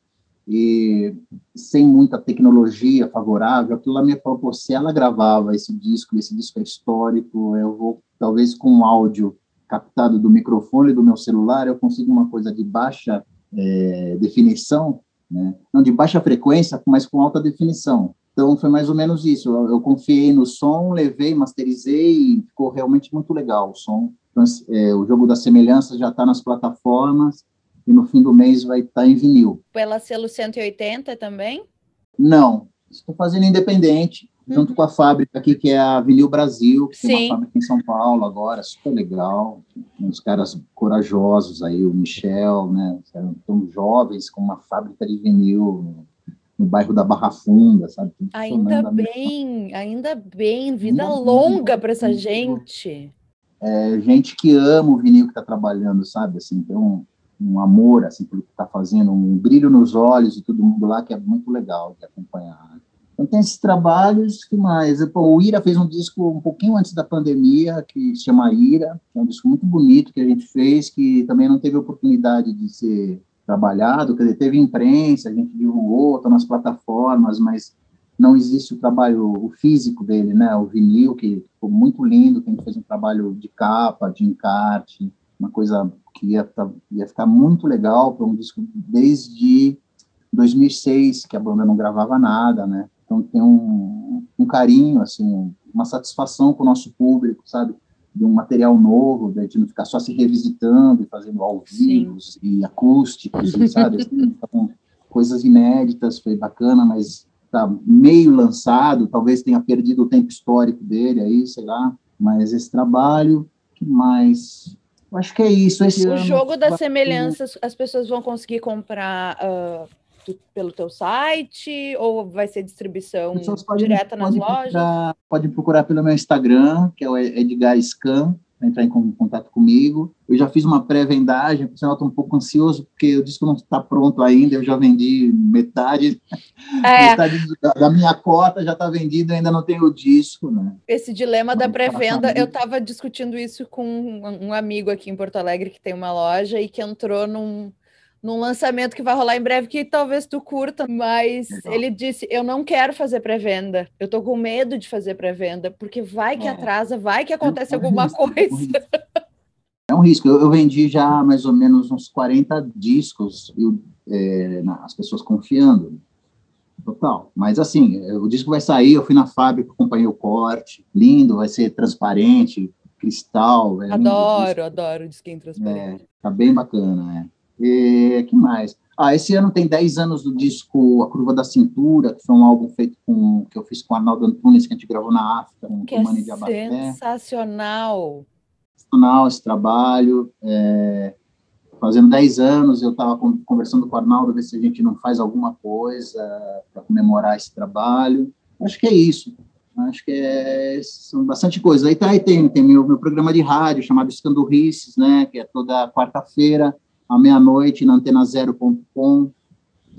e sem muita tecnologia favorável, aquilo lá me falou, pô, se ela gravava esse disco, esse disco é histórico, eu vou, talvez com um áudio captado do microfone do meu celular, eu consigo uma coisa de baixa eh, definição, né? não de baixa frequência, mas com alta definição. Então, foi mais ou menos isso. Eu, eu confiei no som, levei, masterizei, e ficou realmente muito legal o som. Então, é, o jogo das semelhanças já está nas plataformas e no fim do mês vai estar em vinil. Pela selo 180 também? Não, estou fazendo independente, junto com a fábrica aqui, que é a Vinil Brasil, que tem Sim. uma fábrica em São Paulo agora, super legal. Tem uns caras corajosos aí, o Michel, né? Tão jovens com uma fábrica de vinil no bairro da Barra Funda, sabe? Ainda bem, ainda bem. Vida Ainda longa para essa gente. é, gente que ama o vinil que está trabalhando, sabe? Assim, tem um, um amor assim pelo que está fazendo, um brilho nos olhos de todo mundo lá que é muito legal de acompanhar. Então tem esses trabalhos que mais. Pô, o Ira fez um disco um pouquinho antes da pandemia que se chama Ira, que é um disco muito bonito que a gente fez, que também não teve oportunidade de ser trabalhado, quer dizer, teve imprensa, a gente divulgou, está nas plataformas, mas não existe o trabalho o físico dele, né? O vinil, que ficou muito lindo, que a gente fez um trabalho de capa, de encarte, uma coisa que ia, tá- ia ficar muito legal para um disco desde 2006, que a banda não gravava nada, né? Então tem um, um carinho, assim, uma satisfação com o nosso público, sabe? De um material novo, de não ficar só se revisitando e fazendo ao vivo e acústicos, e, sabe? Assim, então, coisas inéditas, foi bacana, mas tá meio lançado, talvez tenha perdido o tempo histórico dele aí, sei lá, mas esse trabalho, que mais? Acho que é isso. Esse O jogo das semelhanças, as pessoas vão conseguir comprar ah, tu- pelo teu site ou vai ser distribuição direta nas podem lojas? procurar- podem procurar pelo meu Instagram, que é o Edgar Scan, para entrar em con- contato comigo. Eu já fiz uma pré-vendagem, por sinal, estou um pouco ansioso, porque o disco não está pronto ainda, eu já vendi metade, É, metade da, da minha cota já está vendida, ainda não tenho o disco, né? esse dilema da Vamos falar pré-venda, eu estava discutindo isso com um amigo aqui em Porto Alegre que tem uma loja e que entrou num, num lançamento que vai rolar em breve, que talvez tu curta, mas Legal. ele disse: Eu não quero fazer pré-venda, eu tô com medo de fazer pré-venda, porque vai que É. atrasa, vai que acontece É um alguma risco, é coisa. É um risco. Eu, eu vendi já mais ou menos uns 40 discos, e o- é, na- as pessoas confiando. Total. Mas assim, é, o disco vai sair, eu fui na fábrica, acompanhei o corte, lindo, vai ser transparente, cristal. é lindo o. Adoro, adoro disquinho transparente. Tá bem bacana, é. E que mais? Ah, esse ano tem 10 anos do disco A Curva da Cintura, que foi um álbum feito com que eu fiz com o Arnaldo Antunes, que a gente gravou na África, com Que o é Mani de Abaté sensacional. sensacional esse trabalho. É, fazendo 10 anos, eu estava conversando com o Arnaldo, ver se a gente não faz alguma coisa para comemorar esse trabalho. Acho que é isso. Acho que é, são bastante coisas. Aí, tá, aí tem, tem meu, meu programa de rádio chamado Escandurrices, né, que é toda quarta-feira, à meia-noite, na antena0.com.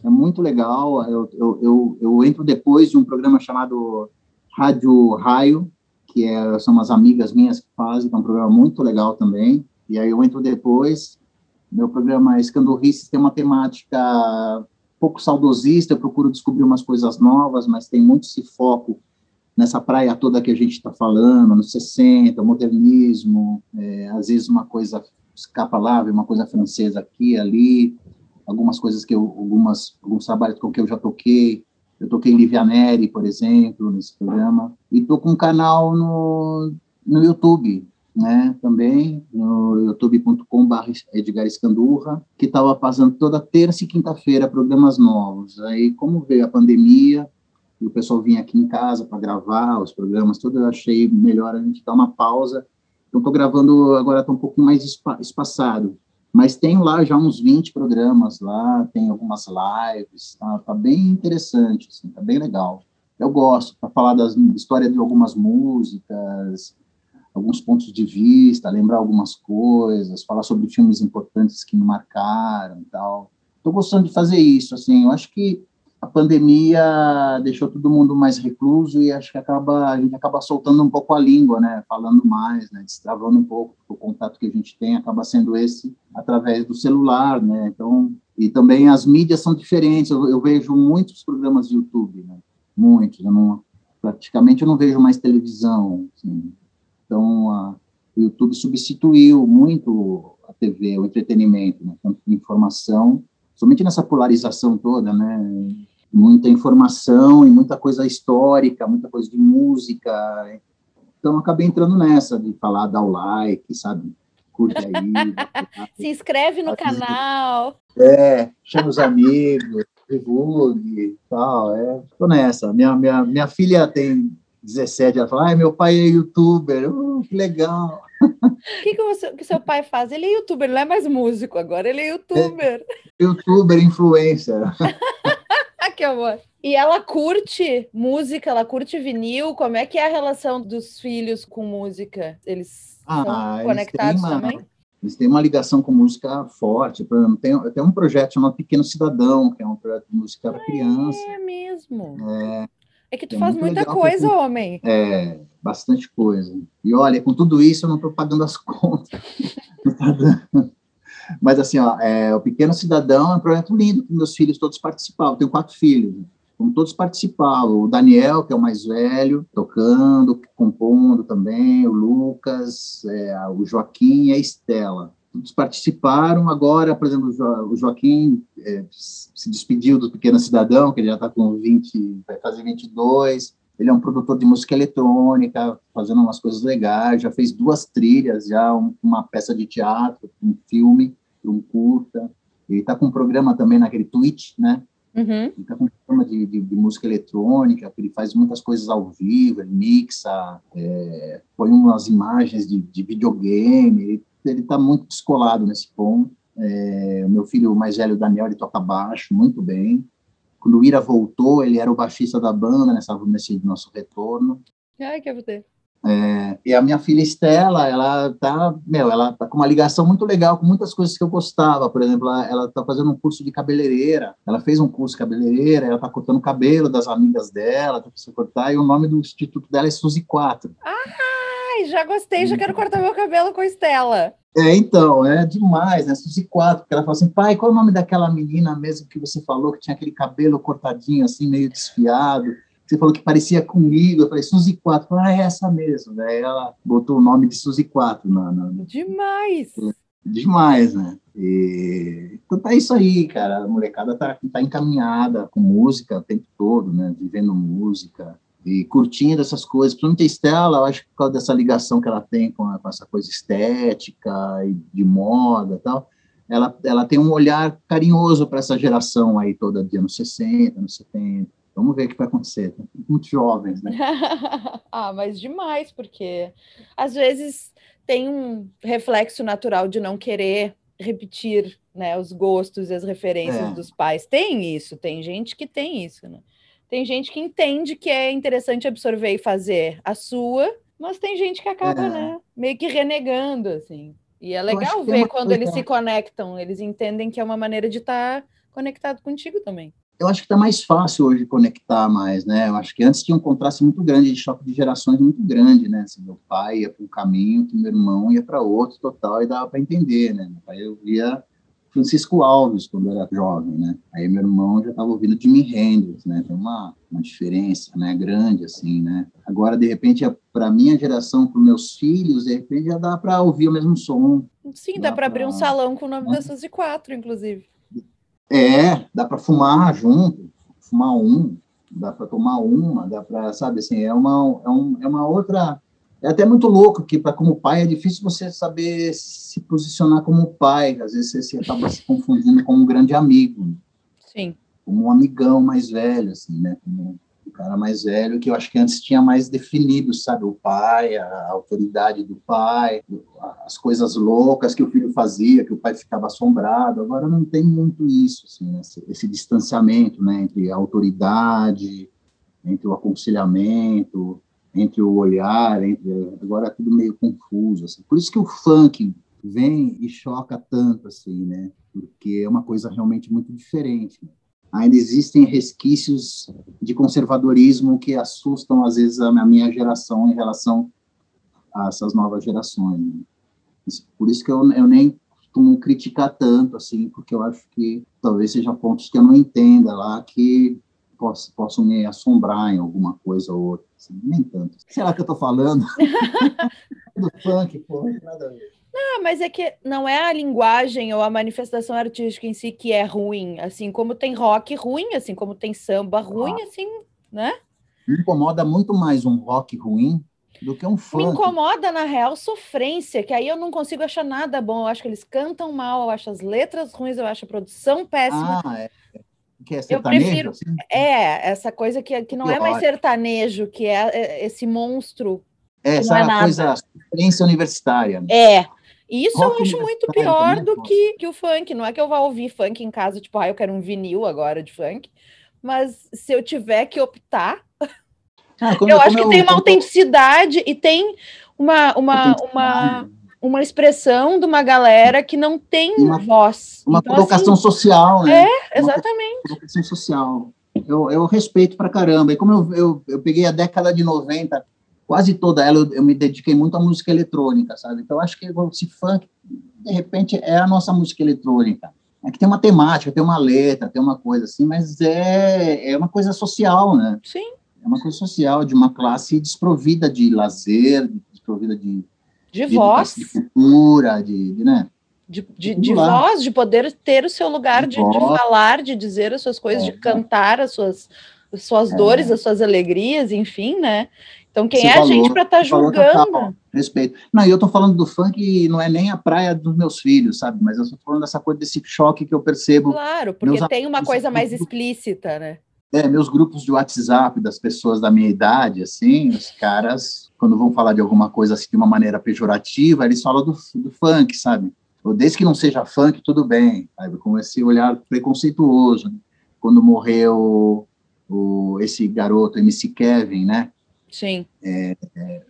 É muito legal. Eu, eu, eu, eu, entro depois de um programa chamado Rádio Raio, que é, são umas amigas minhas que fazem, que é um programa muito legal também. E aí eu entro depois. Meu programa Escandurrices tem uma temática pouco saudosista, eu procuro descobrir umas coisas novas, mas tem muito esse foco nessa praia toda que a gente está falando, nos 60, modernismo, é, às vezes uma coisa escapa lá, uma coisa francesa aqui, ali, algumas coisas que eu, algumas, alguns trabalhos com que eu já toquei, eu toquei Livianeri, por exemplo, nesse programa, e estou com um canal no, no YouTube, né, também, no youtube.com.br Edgar Escandurra, que estava passando toda terça e quinta-feira programas novos. Aí, como veio a pandemia, e o pessoal vinha aqui em casa para gravar os programas, tudo, eu achei melhor a gente dar uma pausa. Então, estou gravando, agora está um pouquinho mais espaçado, mas tem lá já uns 20 programas lá, tem algumas lives, tá, tá bem interessante, assim, tá bem legal. Eu gosto, para falar da história de algumas músicas, alguns pontos de vista, lembrar algumas coisas, falar sobre filmes importantes que me marcaram e tal. Estou gostando de fazer isso, assim, eu acho que a pandemia deixou todo mundo mais recluso e acho que acaba a gente acaba soltando um pouco a língua, né, falando mais, né, destravando um pouco o contato que a gente tem acaba sendo esse através do celular, né, então e também as mídias são diferentes. Eu, eu vejo muitos programas de YouTube, né, muitos. Eu não, praticamente eu não vejo mais televisão. Assim. Então a, o YouTube substituiu muito a TV, o entretenimento, né, tanto informação somente nessa polarização toda, né? Muita informação e muita coisa histórica, muita coisa de música. Então, acabei entrando nessa de falar, dar o like, sabe? Curte aí. Se inscreve no canal. É, chama os amigos, divulgue e tal. É, tô nessa. Minha, minha, minha filha tem 17, ela fala, ai, meu pai é youtuber. Uh, que legal. O que, que, você, que seu pai faz? Ele é youtuber, não é mais músico agora, ele é youtuber. É, youtuber, influencer. que amor. E ela curte música, ela curte vinil. Como é que é a relação dos filhos com música? Eles ah, são conectados uma, também? Eles têm uma ligação com música forte. Por exemplo, tem, tem um projeto chamado Pequeno Cidadão, que é um projeto de música para ah, criança. É mesmo. É, é que tu é faz muita coisa, porque, homem. É, bastante coisa. E olha, com tudo isso eu não estou pagando as contas. Mas, assim, ó, é, o Pequeno Cidadão é um projeto lindo que meus filhos todos participavam. Tenho quatro filhos, como todos participavam. O Daniel, que é o mais velho, tocando, compondo também, o Lucas, é, o Joaquim e a Estela. Todos participaram. Agora, por exemplo, o Joaquim é, se despediu do Pequeno Cidadão, que ele já está com 20, vai fazer 22 ele é um produtor de música eletrônica, fazendo umas coisas legais, já fez duas trilhas, já um, uma peça de teatro, um filme, um curta. Ele está com um programa também naquele Twitch, né? Uhum. Ele está com um programa de, de, de, música eletrônica, ele faz muitas coisas ao vivo, ele mixa, é, põe umas imagens de, de videogame, ele está muito descolado nesse ponto. É, o meu filho mais velho, Daniel, ele toca baixo muito bem. Quando o Ira voltou, ele era o baixista da banda nessa, nesse nosso retorno. Ai, que. É, e a minha filha Estela, ela tá, meu, ela tá com uma ligação muito legal com muitas coisas que eu gostava. Por exemplo, ela, ela tá fazendo um curso de cabeleireira. Ela fez um curso de cabeleireira, ela tá cortando o cabelo das amigas dela, tá precisando cortar, e o nome do instituto dela é Suzy 4. Ai, já gostei, já quero cortar meu cabelo com Estela. É, então, é demais, né? Suzy 4, porque ela fala assim, pai, qual é o nome daquela menina mesmo que você falou que tinha aquele cabelo cortadinho, assim, meio desfiado? Você falou que parecia comigo. Eu falei, Suzy 4. Falei, ah, é essa mesmo. Daí ela botou o nome de Suzy 4 na. na... Demais! Demais, né? E... Então tá isso aí, cara. A molecada tá, tá encaminhada com música o tempo todo, né? Vivendo música e curtindo essas coisas. Principalmente a Estela, eu acho que por causa dessa ligação que ela tem com, a, com essa coisa estética e de moda e tal, ela, ela tem um olhar carinhoso para essa geração aí toda de anos 60, anos 70. Vamos ver o que vai acontecer. Muito jovens, né? ah, mas demais, porque às vezes tem um reflexo natural de não querer repetir né, os gostos e as referências É. dos pais. Tem isso, tem gente que tem isso, né? Tem gente que entende que é interessante absorver e fazer a sua, mas tem gente que acaba, É. né, meio que renegando, assim. E é legal ver quando coisa- eles se conectam, eles entendem que é uma maneira de estar conectado contigo também. eu acho que está mais fácil hoje conectar mais, né? Eu acho que antes tinha um contraste muito grande, de choque de gerações muito grande, né? Assim, meu pai ia para um caminho, que meu irmão ia para outro, total, e dava para entender, né? Meu pai eu via Francisco Alves quando eu era jovem, né? Aí meu irmão já estava ouvindo Jimi Hendrix, né? Tem uma, uma diferença, né? Grande, assim, né? Agora, de repente, para minha geração, para meus filhos, de repente já dá para ouvir o mesmo som, Sim, dá Dá para abrir um salão com o nome das Suzy 4, inclusive. É, dá para fumar junto, fumar um, dá para tomar uma, dá para, sabe assim, é uma, é, um, é uma outra. É até muito louco que, para como pai, é difícil você saber se posicionar como pai. Às vezes você, você acaba se confundindo com um grande amigo, Sim. como um amigão mais velho, assim, né? Como um cara mais velho, que eu acho que antes tinha mais definido, sabe? O pai, a autoridade do pai, as coisas loucas que o filho fazia, que o pai ficava assombrado. Agora não tem muito isso, assim, esse, esse distanciamento, né? Entre a autoridade, entre o aconselhamento, entre o olhar, entre agora é tudo meio confuso, assim. Por isso que o funk vem e choca tanto, assim, né? Porque é uma coisa realmente muito diferente. ainda existem resquícios de conservadorismo que assustam, às vezes, a minha geração em relação a essas novas gerações. né? Por isso que eu, eu nem costumo criticar tanto, assim, porque eu acho que talvez seja pontos que eu não entenda lá, que poss- possam me assombrar em alguma coisa ou outra. assim, nem tanto. Será que eu estou falando? Do funk, pô, não nada a ver. Ah, mas é que não é a linguagem ou a manifestação artística em si que é ruim, assim como tem rock ruim, assim como tem samba ruim, Ah. assim, né? Me incomoda muito mais um rock ruim do que um Me funk. incomoda, na real, sofrência, que aí eu não consigo achar nada bom. Eu acho que eles cantam mal, eu acho as letras ruins, eu acho a produção péssima. Ah, é. Que é sertanejo? prefiro- assim? É, essa coisa que, que não é mais Pior. sertanejo, que é é, esse monstro. É, essa é coisa, experiência universitária. né? É. E isso Rock eu acho muito pior também, do que, que o funk. Não é que eu vá ouvir funk em casa, tipo, ah, eu quero um vinil agora de funk. Mas se eu tiver que optar, Ah, como- eu como acho que tem uma autenticidade e tem uma, uma, uma, uma expressão de uma galera que não tem Uma- voz. uma Então, colocação assim, social, né? exatamente. Colocação social. Eu, eu respeito pra caramba. E como eu, eu, eu peguei a década de 90, quase toda ela, eu, eu me dediquei muito à música eletrônica, sabe? Então, acho que esse funk, de repente, é a nossa música eletrônica. É que tem uma temática, tem uma letra, tem uma coisa assim, mas é, é uma coisa social, né? Sim. É uma coisa social, de uma classe desprovida de lazer, desprovida de, De voz, de cultura, de, de, né? de, de, de voz, de poder ter o seu lugar De de, falar, de dizer as suas coisas, É. de cantar as suas, as suas É. dores, as suas alegrias, enfim, né? Então, quem é a gente para estar falou julgando? total. Respeito. Não, e eu tô falando do funk e não é nem a praia dos meus filhos, sabe? Mas eu tô falando dessa coisa desse choque que eu percebo. Claro, porque Meus tem uma coisa mais explícita, né? É, meus grupos de WhatsApp das pessoas da minha idade, assim, os caras, quando vão falar de alguma coisa assim de uma maneira pejorativa, eles falam do, do funk, sabe? Desde que não seja funk, tudo bem, sabe? Com esse olhar preconceituoso. né? Quando morreu o, esse garoto, MC Kevin, né? Sim.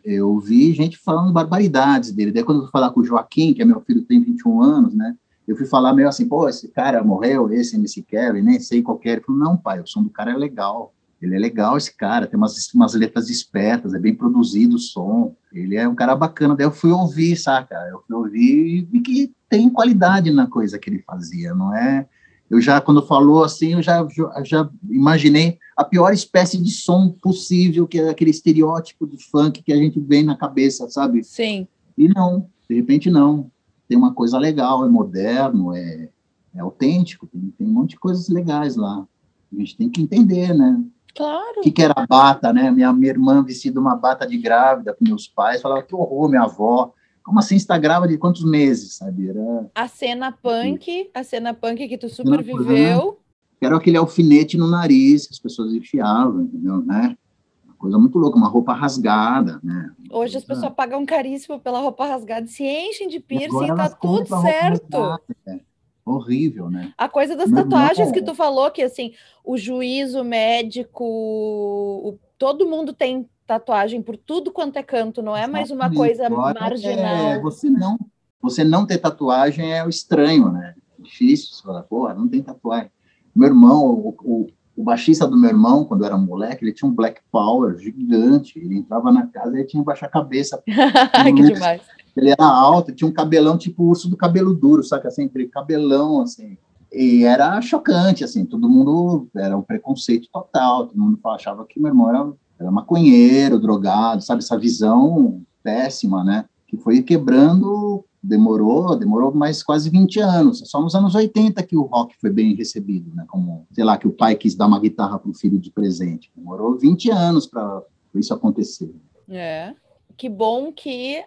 eu vi gente falando barbaridades dele. Daí, quando eu fui falar com o Joaquim, que é meu filho, tem 21 anos, né? Eu fui falar meio assim, pô, esse cara morreu, esse MC Kevin, nem sei qual que é. Ele falou, não, pai, o som do cara é legal. Ele é legal, esse cara, tem umas, umas letras espertas, é bem produzido o som. Ele é um cara bacana. Daí eu fui ouvir, saca? Eu fui ouvir e vi que tem qualidade na coisa que ele fazia, não é? Eu já, quando falou assim, eu já, já imaginei a pior espécie de som possível, que é aquele estereótipo de funk que a gente vê na cabeça, sabe? Sim. E não, de repente não. Tem uma coisa legal, é moderno, é, é autêntico, tem, tem um monte de coisas legais lá. A gente tem que entender, né? Claro. O que, que era a bata, né? Minha, minha irmã vestida uma bata de grávida com meus pais, falava que horror, minha avó. Como assim está grávida de quantos meses, sabe? Era, A cena punk, a cena punk que tu super Cena punk. viveu. era aquele alfinete no nariz que as pessoas enfiavam, entendeu? Né? Uma coisa muito louca, uma roupa rasgada, né? Hoje as pessoas pagam caríssimo pela roupa rasgada, se enchem de piercing e tá tudo certo. rasgada, é. Horrível, né? A coisa das irmão- tatuagens que tu falou, que assim, o juiz, o médico, o- todo mundo tem tatuagem por tudo quanto é canto, não é mais uma Exatamente. coisa marginal. é, você não, você não ter tatuagem é o estranho, né? É difícil. Você fala, porra, não tem tatuagem. Meu irmão, o, o, o baixista do meu irmão, quando eu era moleque, ele tinha um Black Power gigante. Ele entrava na casa e ele tinha que baixar a cabeça. Que demais. Ele era alto, tinha um cabelão tipo urso do cabelo duro, saca? Aquele cabelão, assim. E era chocante, assim. Todo mundo era um preconceito total. Todo mundo achava que meu irmão era, era maconheiro, drogado, sabe? Essa visão péssima, né? Que foi quebrando, demorou, demorou mais quase 20 anos. Só nos anos 80 que o rock foi bem recebido, né? Como, sei lá, que o pai quis dar uma guitarra para o filho de presente. Demorou 20 anos para isso acontecer. É. Que bom que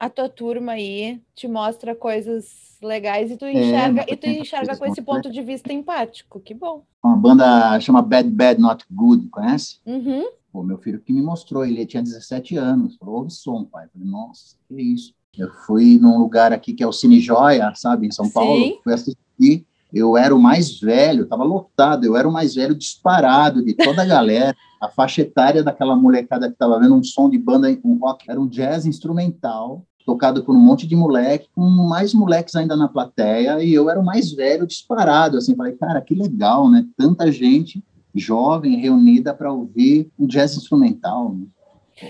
a tua turma aí te mostra coisas legais e tu enxerga, e tu enxerga com esse ponto de vista empático. Que bom. Uma banda chama Bad Bad Not Good, conhece? Uhum. Pô, meu filho que me mostrou, ele tinha 17 anos. Falou, ouve som, pai. Eu falei, nossa, que isso? Eu fui num lugar aqui que é o Cine Joia, sabe, em São Sim. Paulo. Fui assistir. Eu era o mais velho, tava lotado. Eu era o mais velho disparado de toda a galera. A faixa etária daquela molecada que tava vendo um som de banda, um rock, era um jazz instrumental, tocado por um monte de moleque, com mais moleques ainda na plateia, e eu era o mais velho disparado, assim, falei, cara, que legal, né? Tanta gente jovem reunida para ouvir um jazz instrumental. né?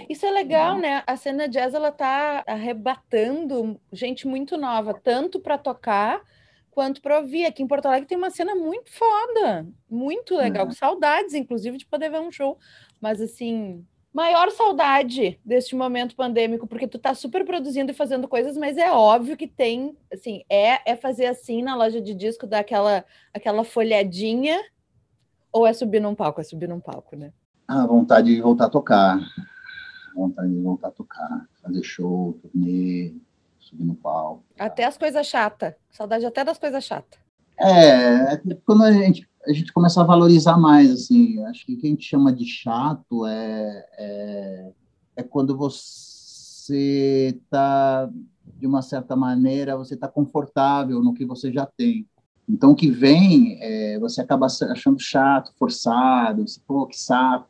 Isso é legal, né? A cena jazz ela tá arrebatando gente muito nova, tanto para tocar quanto para ouvir. Aqui em Porto Alegre tem uma cena muito foda, muito legal, É. com saudades, inclusive, de poder ver um show. Mas assim, maior saudade deste momento pandêmico, porque tu tá super produzindo e fazendo coisas, mas é óbvio que tem, assim, é, é fazer assim na loja de disco, dar aquela, aquela folhadinha, ou é subir num palco? É subir num palco, né? A vontade de voltar a tocar, a vontade de voltar a tocar, fazer show, turnê, subir no palco. Até as coisas chatas. Saudade até das coisas chatas. É, é que quando a gente, a gente começa a valorizar mais, assim, acho que o que a gente chama de chato é, é, é quando você está, de uma certa maneira, você está confortável no que você já tem. Então, o que vem, é, você acaba achando chato, forçado, você, pô, que saco,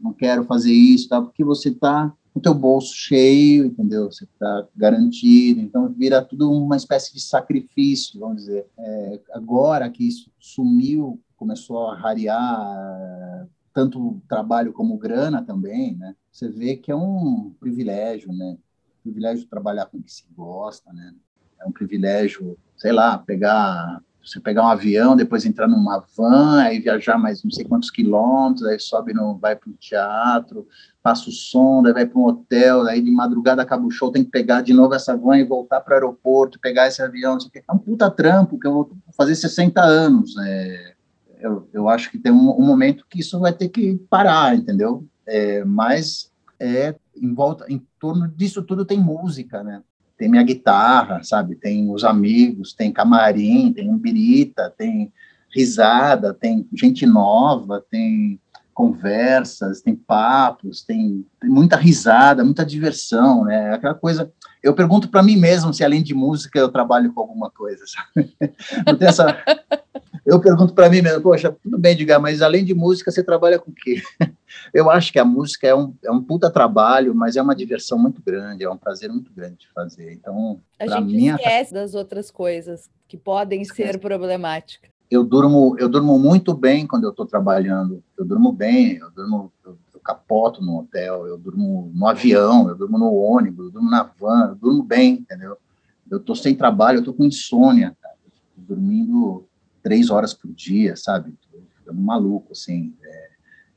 não quero fazer isso, tá? porque você está com o teu bolso cheio, entendeu? Você está garantido, então vira tudo uma espécie de sacrifício, vamos dizer. É, agora que isso sumiu, começou a rarear tanto trabalho como grana também, né? Você vê que é um privilégio, né? privilégio trabalhar com o que se gosta, né? É um privilégio, sei lá, pegar você pegar um avião, depois entrar numa van, aí viajar mais não sei quantos quilômetros, aí sobe no, vai para o teatro, passa o som, daí vai para um hotel, aí de madrugada acaba o show, tem que pegar de novo essa van e voltar para o aeroporto, pegar esse avião, não sei o quê. é um puta trampo que eu vou fazer 60 anos. É, eu, eu acho que tem um, um momento que isso vai ter que parar, entendeu? É, mas é em volta, em torno disso tudo tem música, né? Tem minha guitarra, sabe? Tem os amigos, tem camarim, tem umbirita, tem risada, tem gente nova, tem conversas, tem papos, tem, tem muita risada, muita diversão, né? Aquela coisa. Eu pergunto para mim mesmo se além de música eu trabalho com alguma coisa. Sabe? Não tem essa. Eu pergunto para mim mesmo, poxa, tudo bem, diga, mas além de música você trabalha com o quê? Eu acho que a música é um, é um puta trabalho, mas é uma diversão muito grande, é um prazer muito grande de fazer. Então, A gente mim, a esquece das outras coisas que podem ser Esquece. problemáticas. eu durmo eu durmo muito bem quando eu estou trabalhando eu durmo bem eu durmo eu, eu capoto no hotel eu durmo no avião eu durmo no ônibus eu durmo na van eu durmo bem entendeu eu estou sem trabalho eu estou com insônia cara. Eu tô dormindo três horas por dia sabe ficando maluco assim é,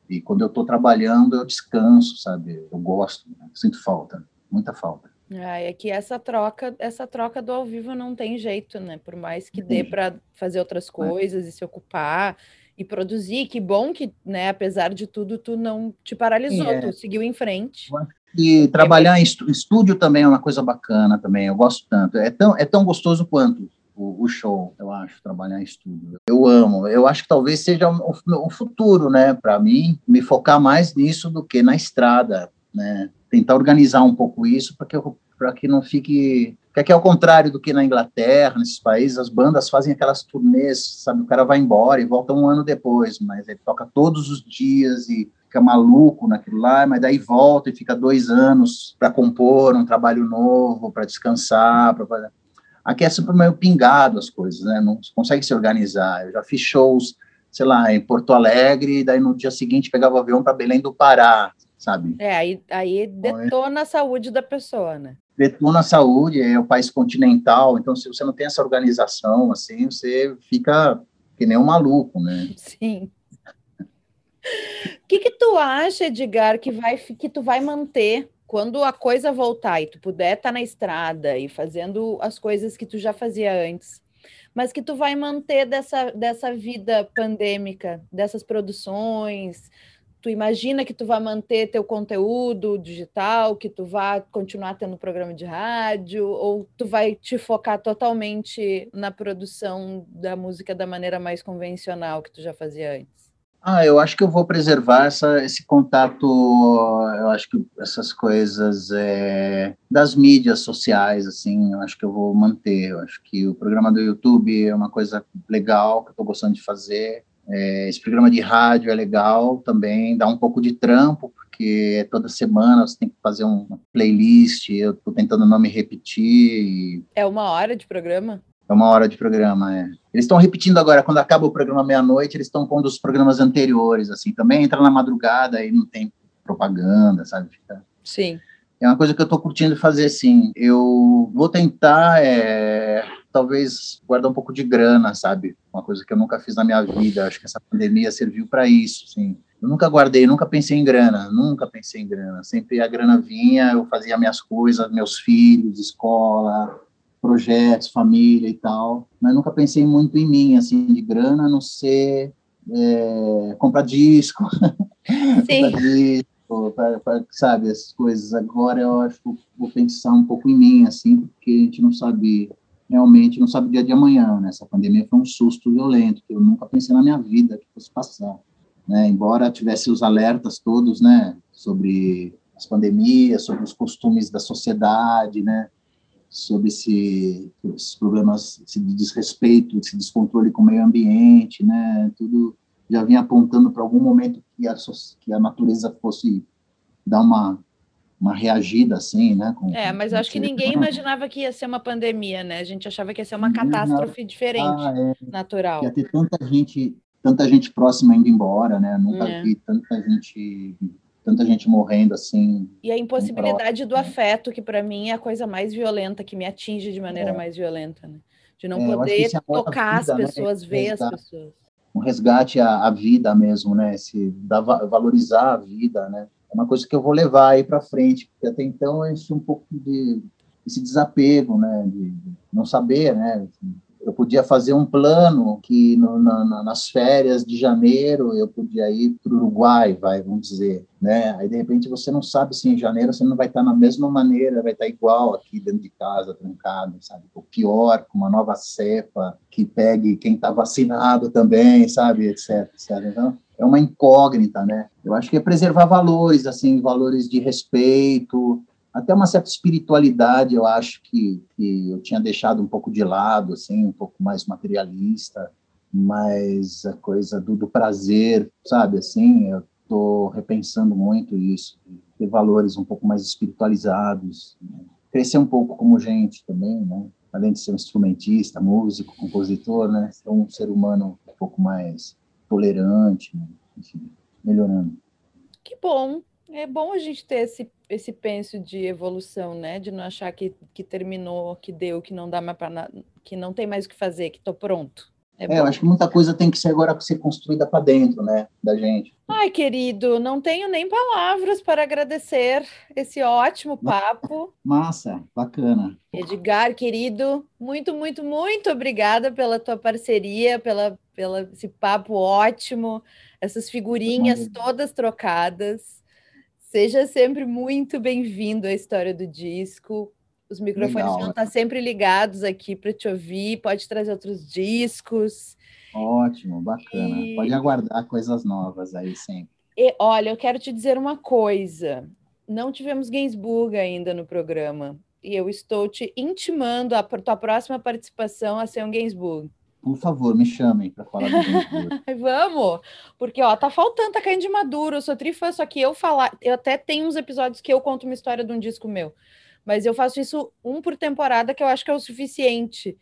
e quando eu estou trabalhando eu descanso sabe eu gosto né? sinto falta muita falta Ah, é que essa troca, essa troca do ao vivo não tem jeito, né? Por mais que dê para fazer outras coisas e se ocupar e produzir, que bom que, né, apesar de tudo, tu não te paralisou, É. tu seguiu em frente. E trabalhar em estúdio também é uma coisa bacana também, eu gosto tanto. É tão, é tão gostoso quanto o, o show, eu acho, trabalhar em estúdio. Eu amo. Eu acho que talvez seja o, o futuro, né, para mim, me focar mais nisso do que na estrada, né? Tentar organizar um pouco isso para que para que não fique que aqui é o contrário do que na Inglaterra, nesses países, as bandas fazem aquelas turnês, sabe? O cara vai embora e volta um ano depois, mas ele toca todos os dias e fica maluco naquilo lá, mas daí volta e fica dois anos para compor um trabalho novo, para descansar, para fazer. Aqui é sempre meio pingado as coisas, né? Não consegue se organizar. Eu já fiz shows, sei lá, em Porto Alegre, e daí no dia seguinte pegava o avião para Belém do Pará, sabe? É, aí, aí detona a saúde da pessoa, né? detona a saúde, é o país continental, então se você não tem essa organização, assim, você fica que nem um maluco, né? Sim. O que que tu acha, Edgar, que vai que tu vai manter quando a coisa voltar e tu puder estar tá na estrada e fazendo as coisas que tu já fazia antes, mas que tu vai manter dessa, dessa vida pandêmica, dessas produções, tu imagina que tu vai manter teu conteúdo digital, que tu vai continuar tendo programa de rádio, ou tu vai te focar totalmente na produção da música da maneira mais convencional que tu já fazia antes? Ah, eu acho que eu vou preservar essa, esse contato, eu acho que essas coisas é, das mídias sociais, assim, eu acho que eu vou manter. Eu acho que o programa do YouTube é uma coisa legal que eu estou gostando de fazer. É, esse programa de rádio é legal também, dá um pouco de trampo, porque toda semana você tem que fazer uma playlist, eu estou tentando não me repetir. E... É uma hora de programa? É uma hora de programa, é. Eles estão repetindo agora, quando acaba o programa meia-noite, eles estão pondo os programas anteriores, assim, também entra na madrugada e não tem propaganda, sabe? Fica... Sim. É uma coisa que eu estou curtindo fazer, sim. Eu vou tentar é, talvez guardar um pouco de grana, sabe? Uma coisa que eu nunca fiz na minha vida. Acho que essa pandemia serviu para isso, sim. Eu nunca guardei, nunca pensei em grana, nunca pensei em grana. Sempre a grana vinha, eu fazia minhas coisas, meus filhos, escola, projetos, família e tal. Mas nunca pensei muito em mim, assim, de grana, a não ser é, comprar disco. Comprar disco, pra, pra, sabe, essas coisas. Agora eu acho que vou pensar um pouco em mim, assim, porque a gente não sabe realmente não sabe o dia de amanhã, né? Essa pandemia foi um susto violento que eu nunca pensei na minha vida que fosse passar, né? Embora tivesse os alertas todos, né, sobre as pandemias, sobre os costumes da sociedade, né? Sobre esse, esses problemas esse desrespeito, esse descontrole com o meio ambiente, né? Tudo já vinha apontando para algum momento que a, que a natureza fosse dar uma uma reagida assim, né? Com, é, mas com acho que ninguém imaginava que ia ser uma pandemia, né? A gente achava que ia ser uma catástrofe diferente, ah, é, natural. Ia ter tanta gente, tanta gente próxima indo embora, né? Nunca é. vi tanta gente, tanta gente morrendo assim. E a impossibilidade do afeto, que para mim é a coisa mais violenta, que me atinge de maneira é. mais violenta, né? De não é, poder tocar vida, as né? pessoas, né? ver as pessoas. Um resgate à, à vida mesmo, né? Se dá, valorizar a vida, né? uma coisa que eu vou levar aí para frente, porque até então é um pouco de esse desapego, né, de não saber, né, eu podia fazer um plano que no, na, nas férias de janeiro eu podia ir para o Uruguai, vai, vamos dizer, né? Aí de repente você não sabe se em janeiro você não vai estar na mesma maneira, vai estar igual aqui dentro de casa, trancado, sabe? Ou pior, com uma nova cepa que pegue quem está vacinado também, sabe, etc, etc. Então é uma incógnita, né? Eu acho que é preservar valores, assim, valores de respeito, até uma certa espiritualidade, eu acho que, que eu tinha deixado um pouco de lado, assim, um pouco mais materialista, mas a coisa do, do prazer, sabe, assim, eu estou repensando muito isso, ter valores um pouco mais espiritualizados, né? crescer um pouco como gente também, né? Além de ser um instrumentista, músico, compositor, né? Ser um ser humano um pouco mais tolerante, né? Enfim, melhorando. Que bom, é bom a gente ter esse, esse penso de evolução, né? De não achar que, que terminou, que deu, que não dá mais para que não tem mais o que fazer, que estou pronto. É, é eu acho que muita coisa tem que ser agora ser construída para dentro, né, da gente. Ai, querido, não tenho nem palavras para agradecer esse ótimo papo. Massa, bacana. Edgar, querido, muito, muito, muito obrigada pela tua parceria, pela, pela esse papo ótimo, essas figurinhas todas trocadas. Seja sempre muito bem-vindo à história do disco. Os microfones Legal. vão estar sempre ligados aqui para te ouvir, pode trazer outros discos. Ótimo, bacana. E- Pode aguardar coisas novas aí sempre. E olha, eu quero te dizer uma coisa. Não tivemos Gainsbourg ainda no programa. E eu estou te intimando a tua próxima participação a ser um Gainsbourg. Por favor, me chamem para falar do. Ai, Vamos! Porque, ó, tá faltando, tá caindo de maduro. Eu sou trifã, só que eu falar. Eu até tenho uns episódios que eu conto uma história de um disco meu. Mas eu faço isso um por temporada, que eu acho que é o suficiente.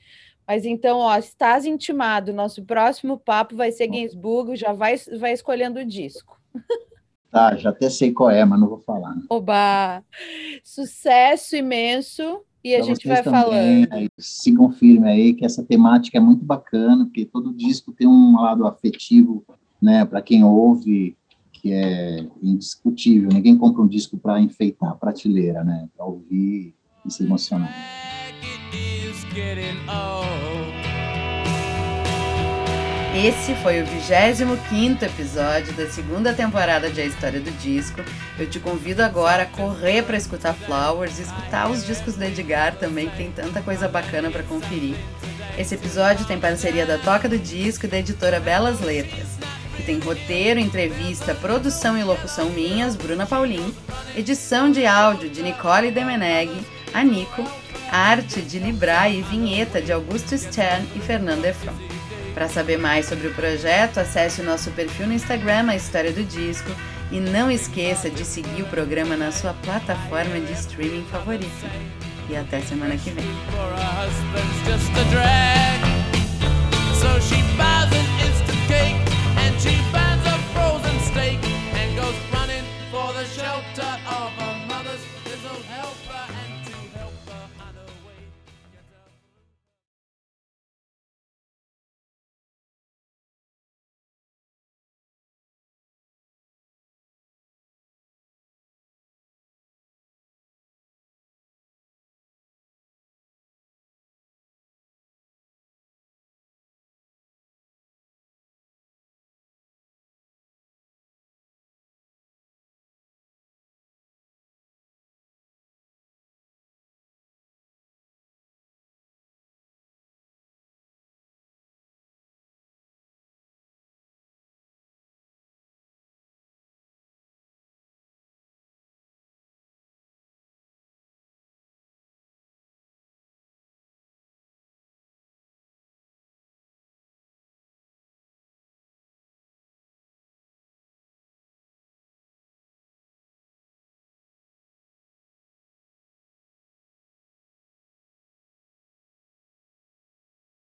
Mas então, ó, estás intimado. Nosso próximo papo vai ser Gainsbourg, já vai, vai escolhendo o disco. Tá, já até sei qual é, mas não vou falar. Oba! Sucesso imenso e a Pra gente vai também, falando. aí, sigam firme aí, que essa temática é muito bacana, porque todo disco tem um lado afetivo, né, para quem ouve, que é indiscutível. Ninguém compra um disco para enfeitar a prateleira, né, para ouvir e se emocionar. Esse foi o 25 episódio da segunda temporada de A História do Disco. Eu te convido agora a correr para escutar Flowers e escutar os discos do Edgar também, que tem tanta coisa bacana para conferir. Esse episódio tem parceria da Toca do Disco e da editora Belas Letras, que tem roteiro, entrevista, produção e locução minhas, Bruna Paulin, edição de áudio de Nicole Demeneg, a Nico, arte de Libra e vinheta de Augusto Stern e Fernando Efron. Para saber mais sobre o projeto, acesse o nosso perfil no Instagram, a História do Disco, e não esqueça de seguir o programa na sua plataforma de streaming favorita. E até semana que vem.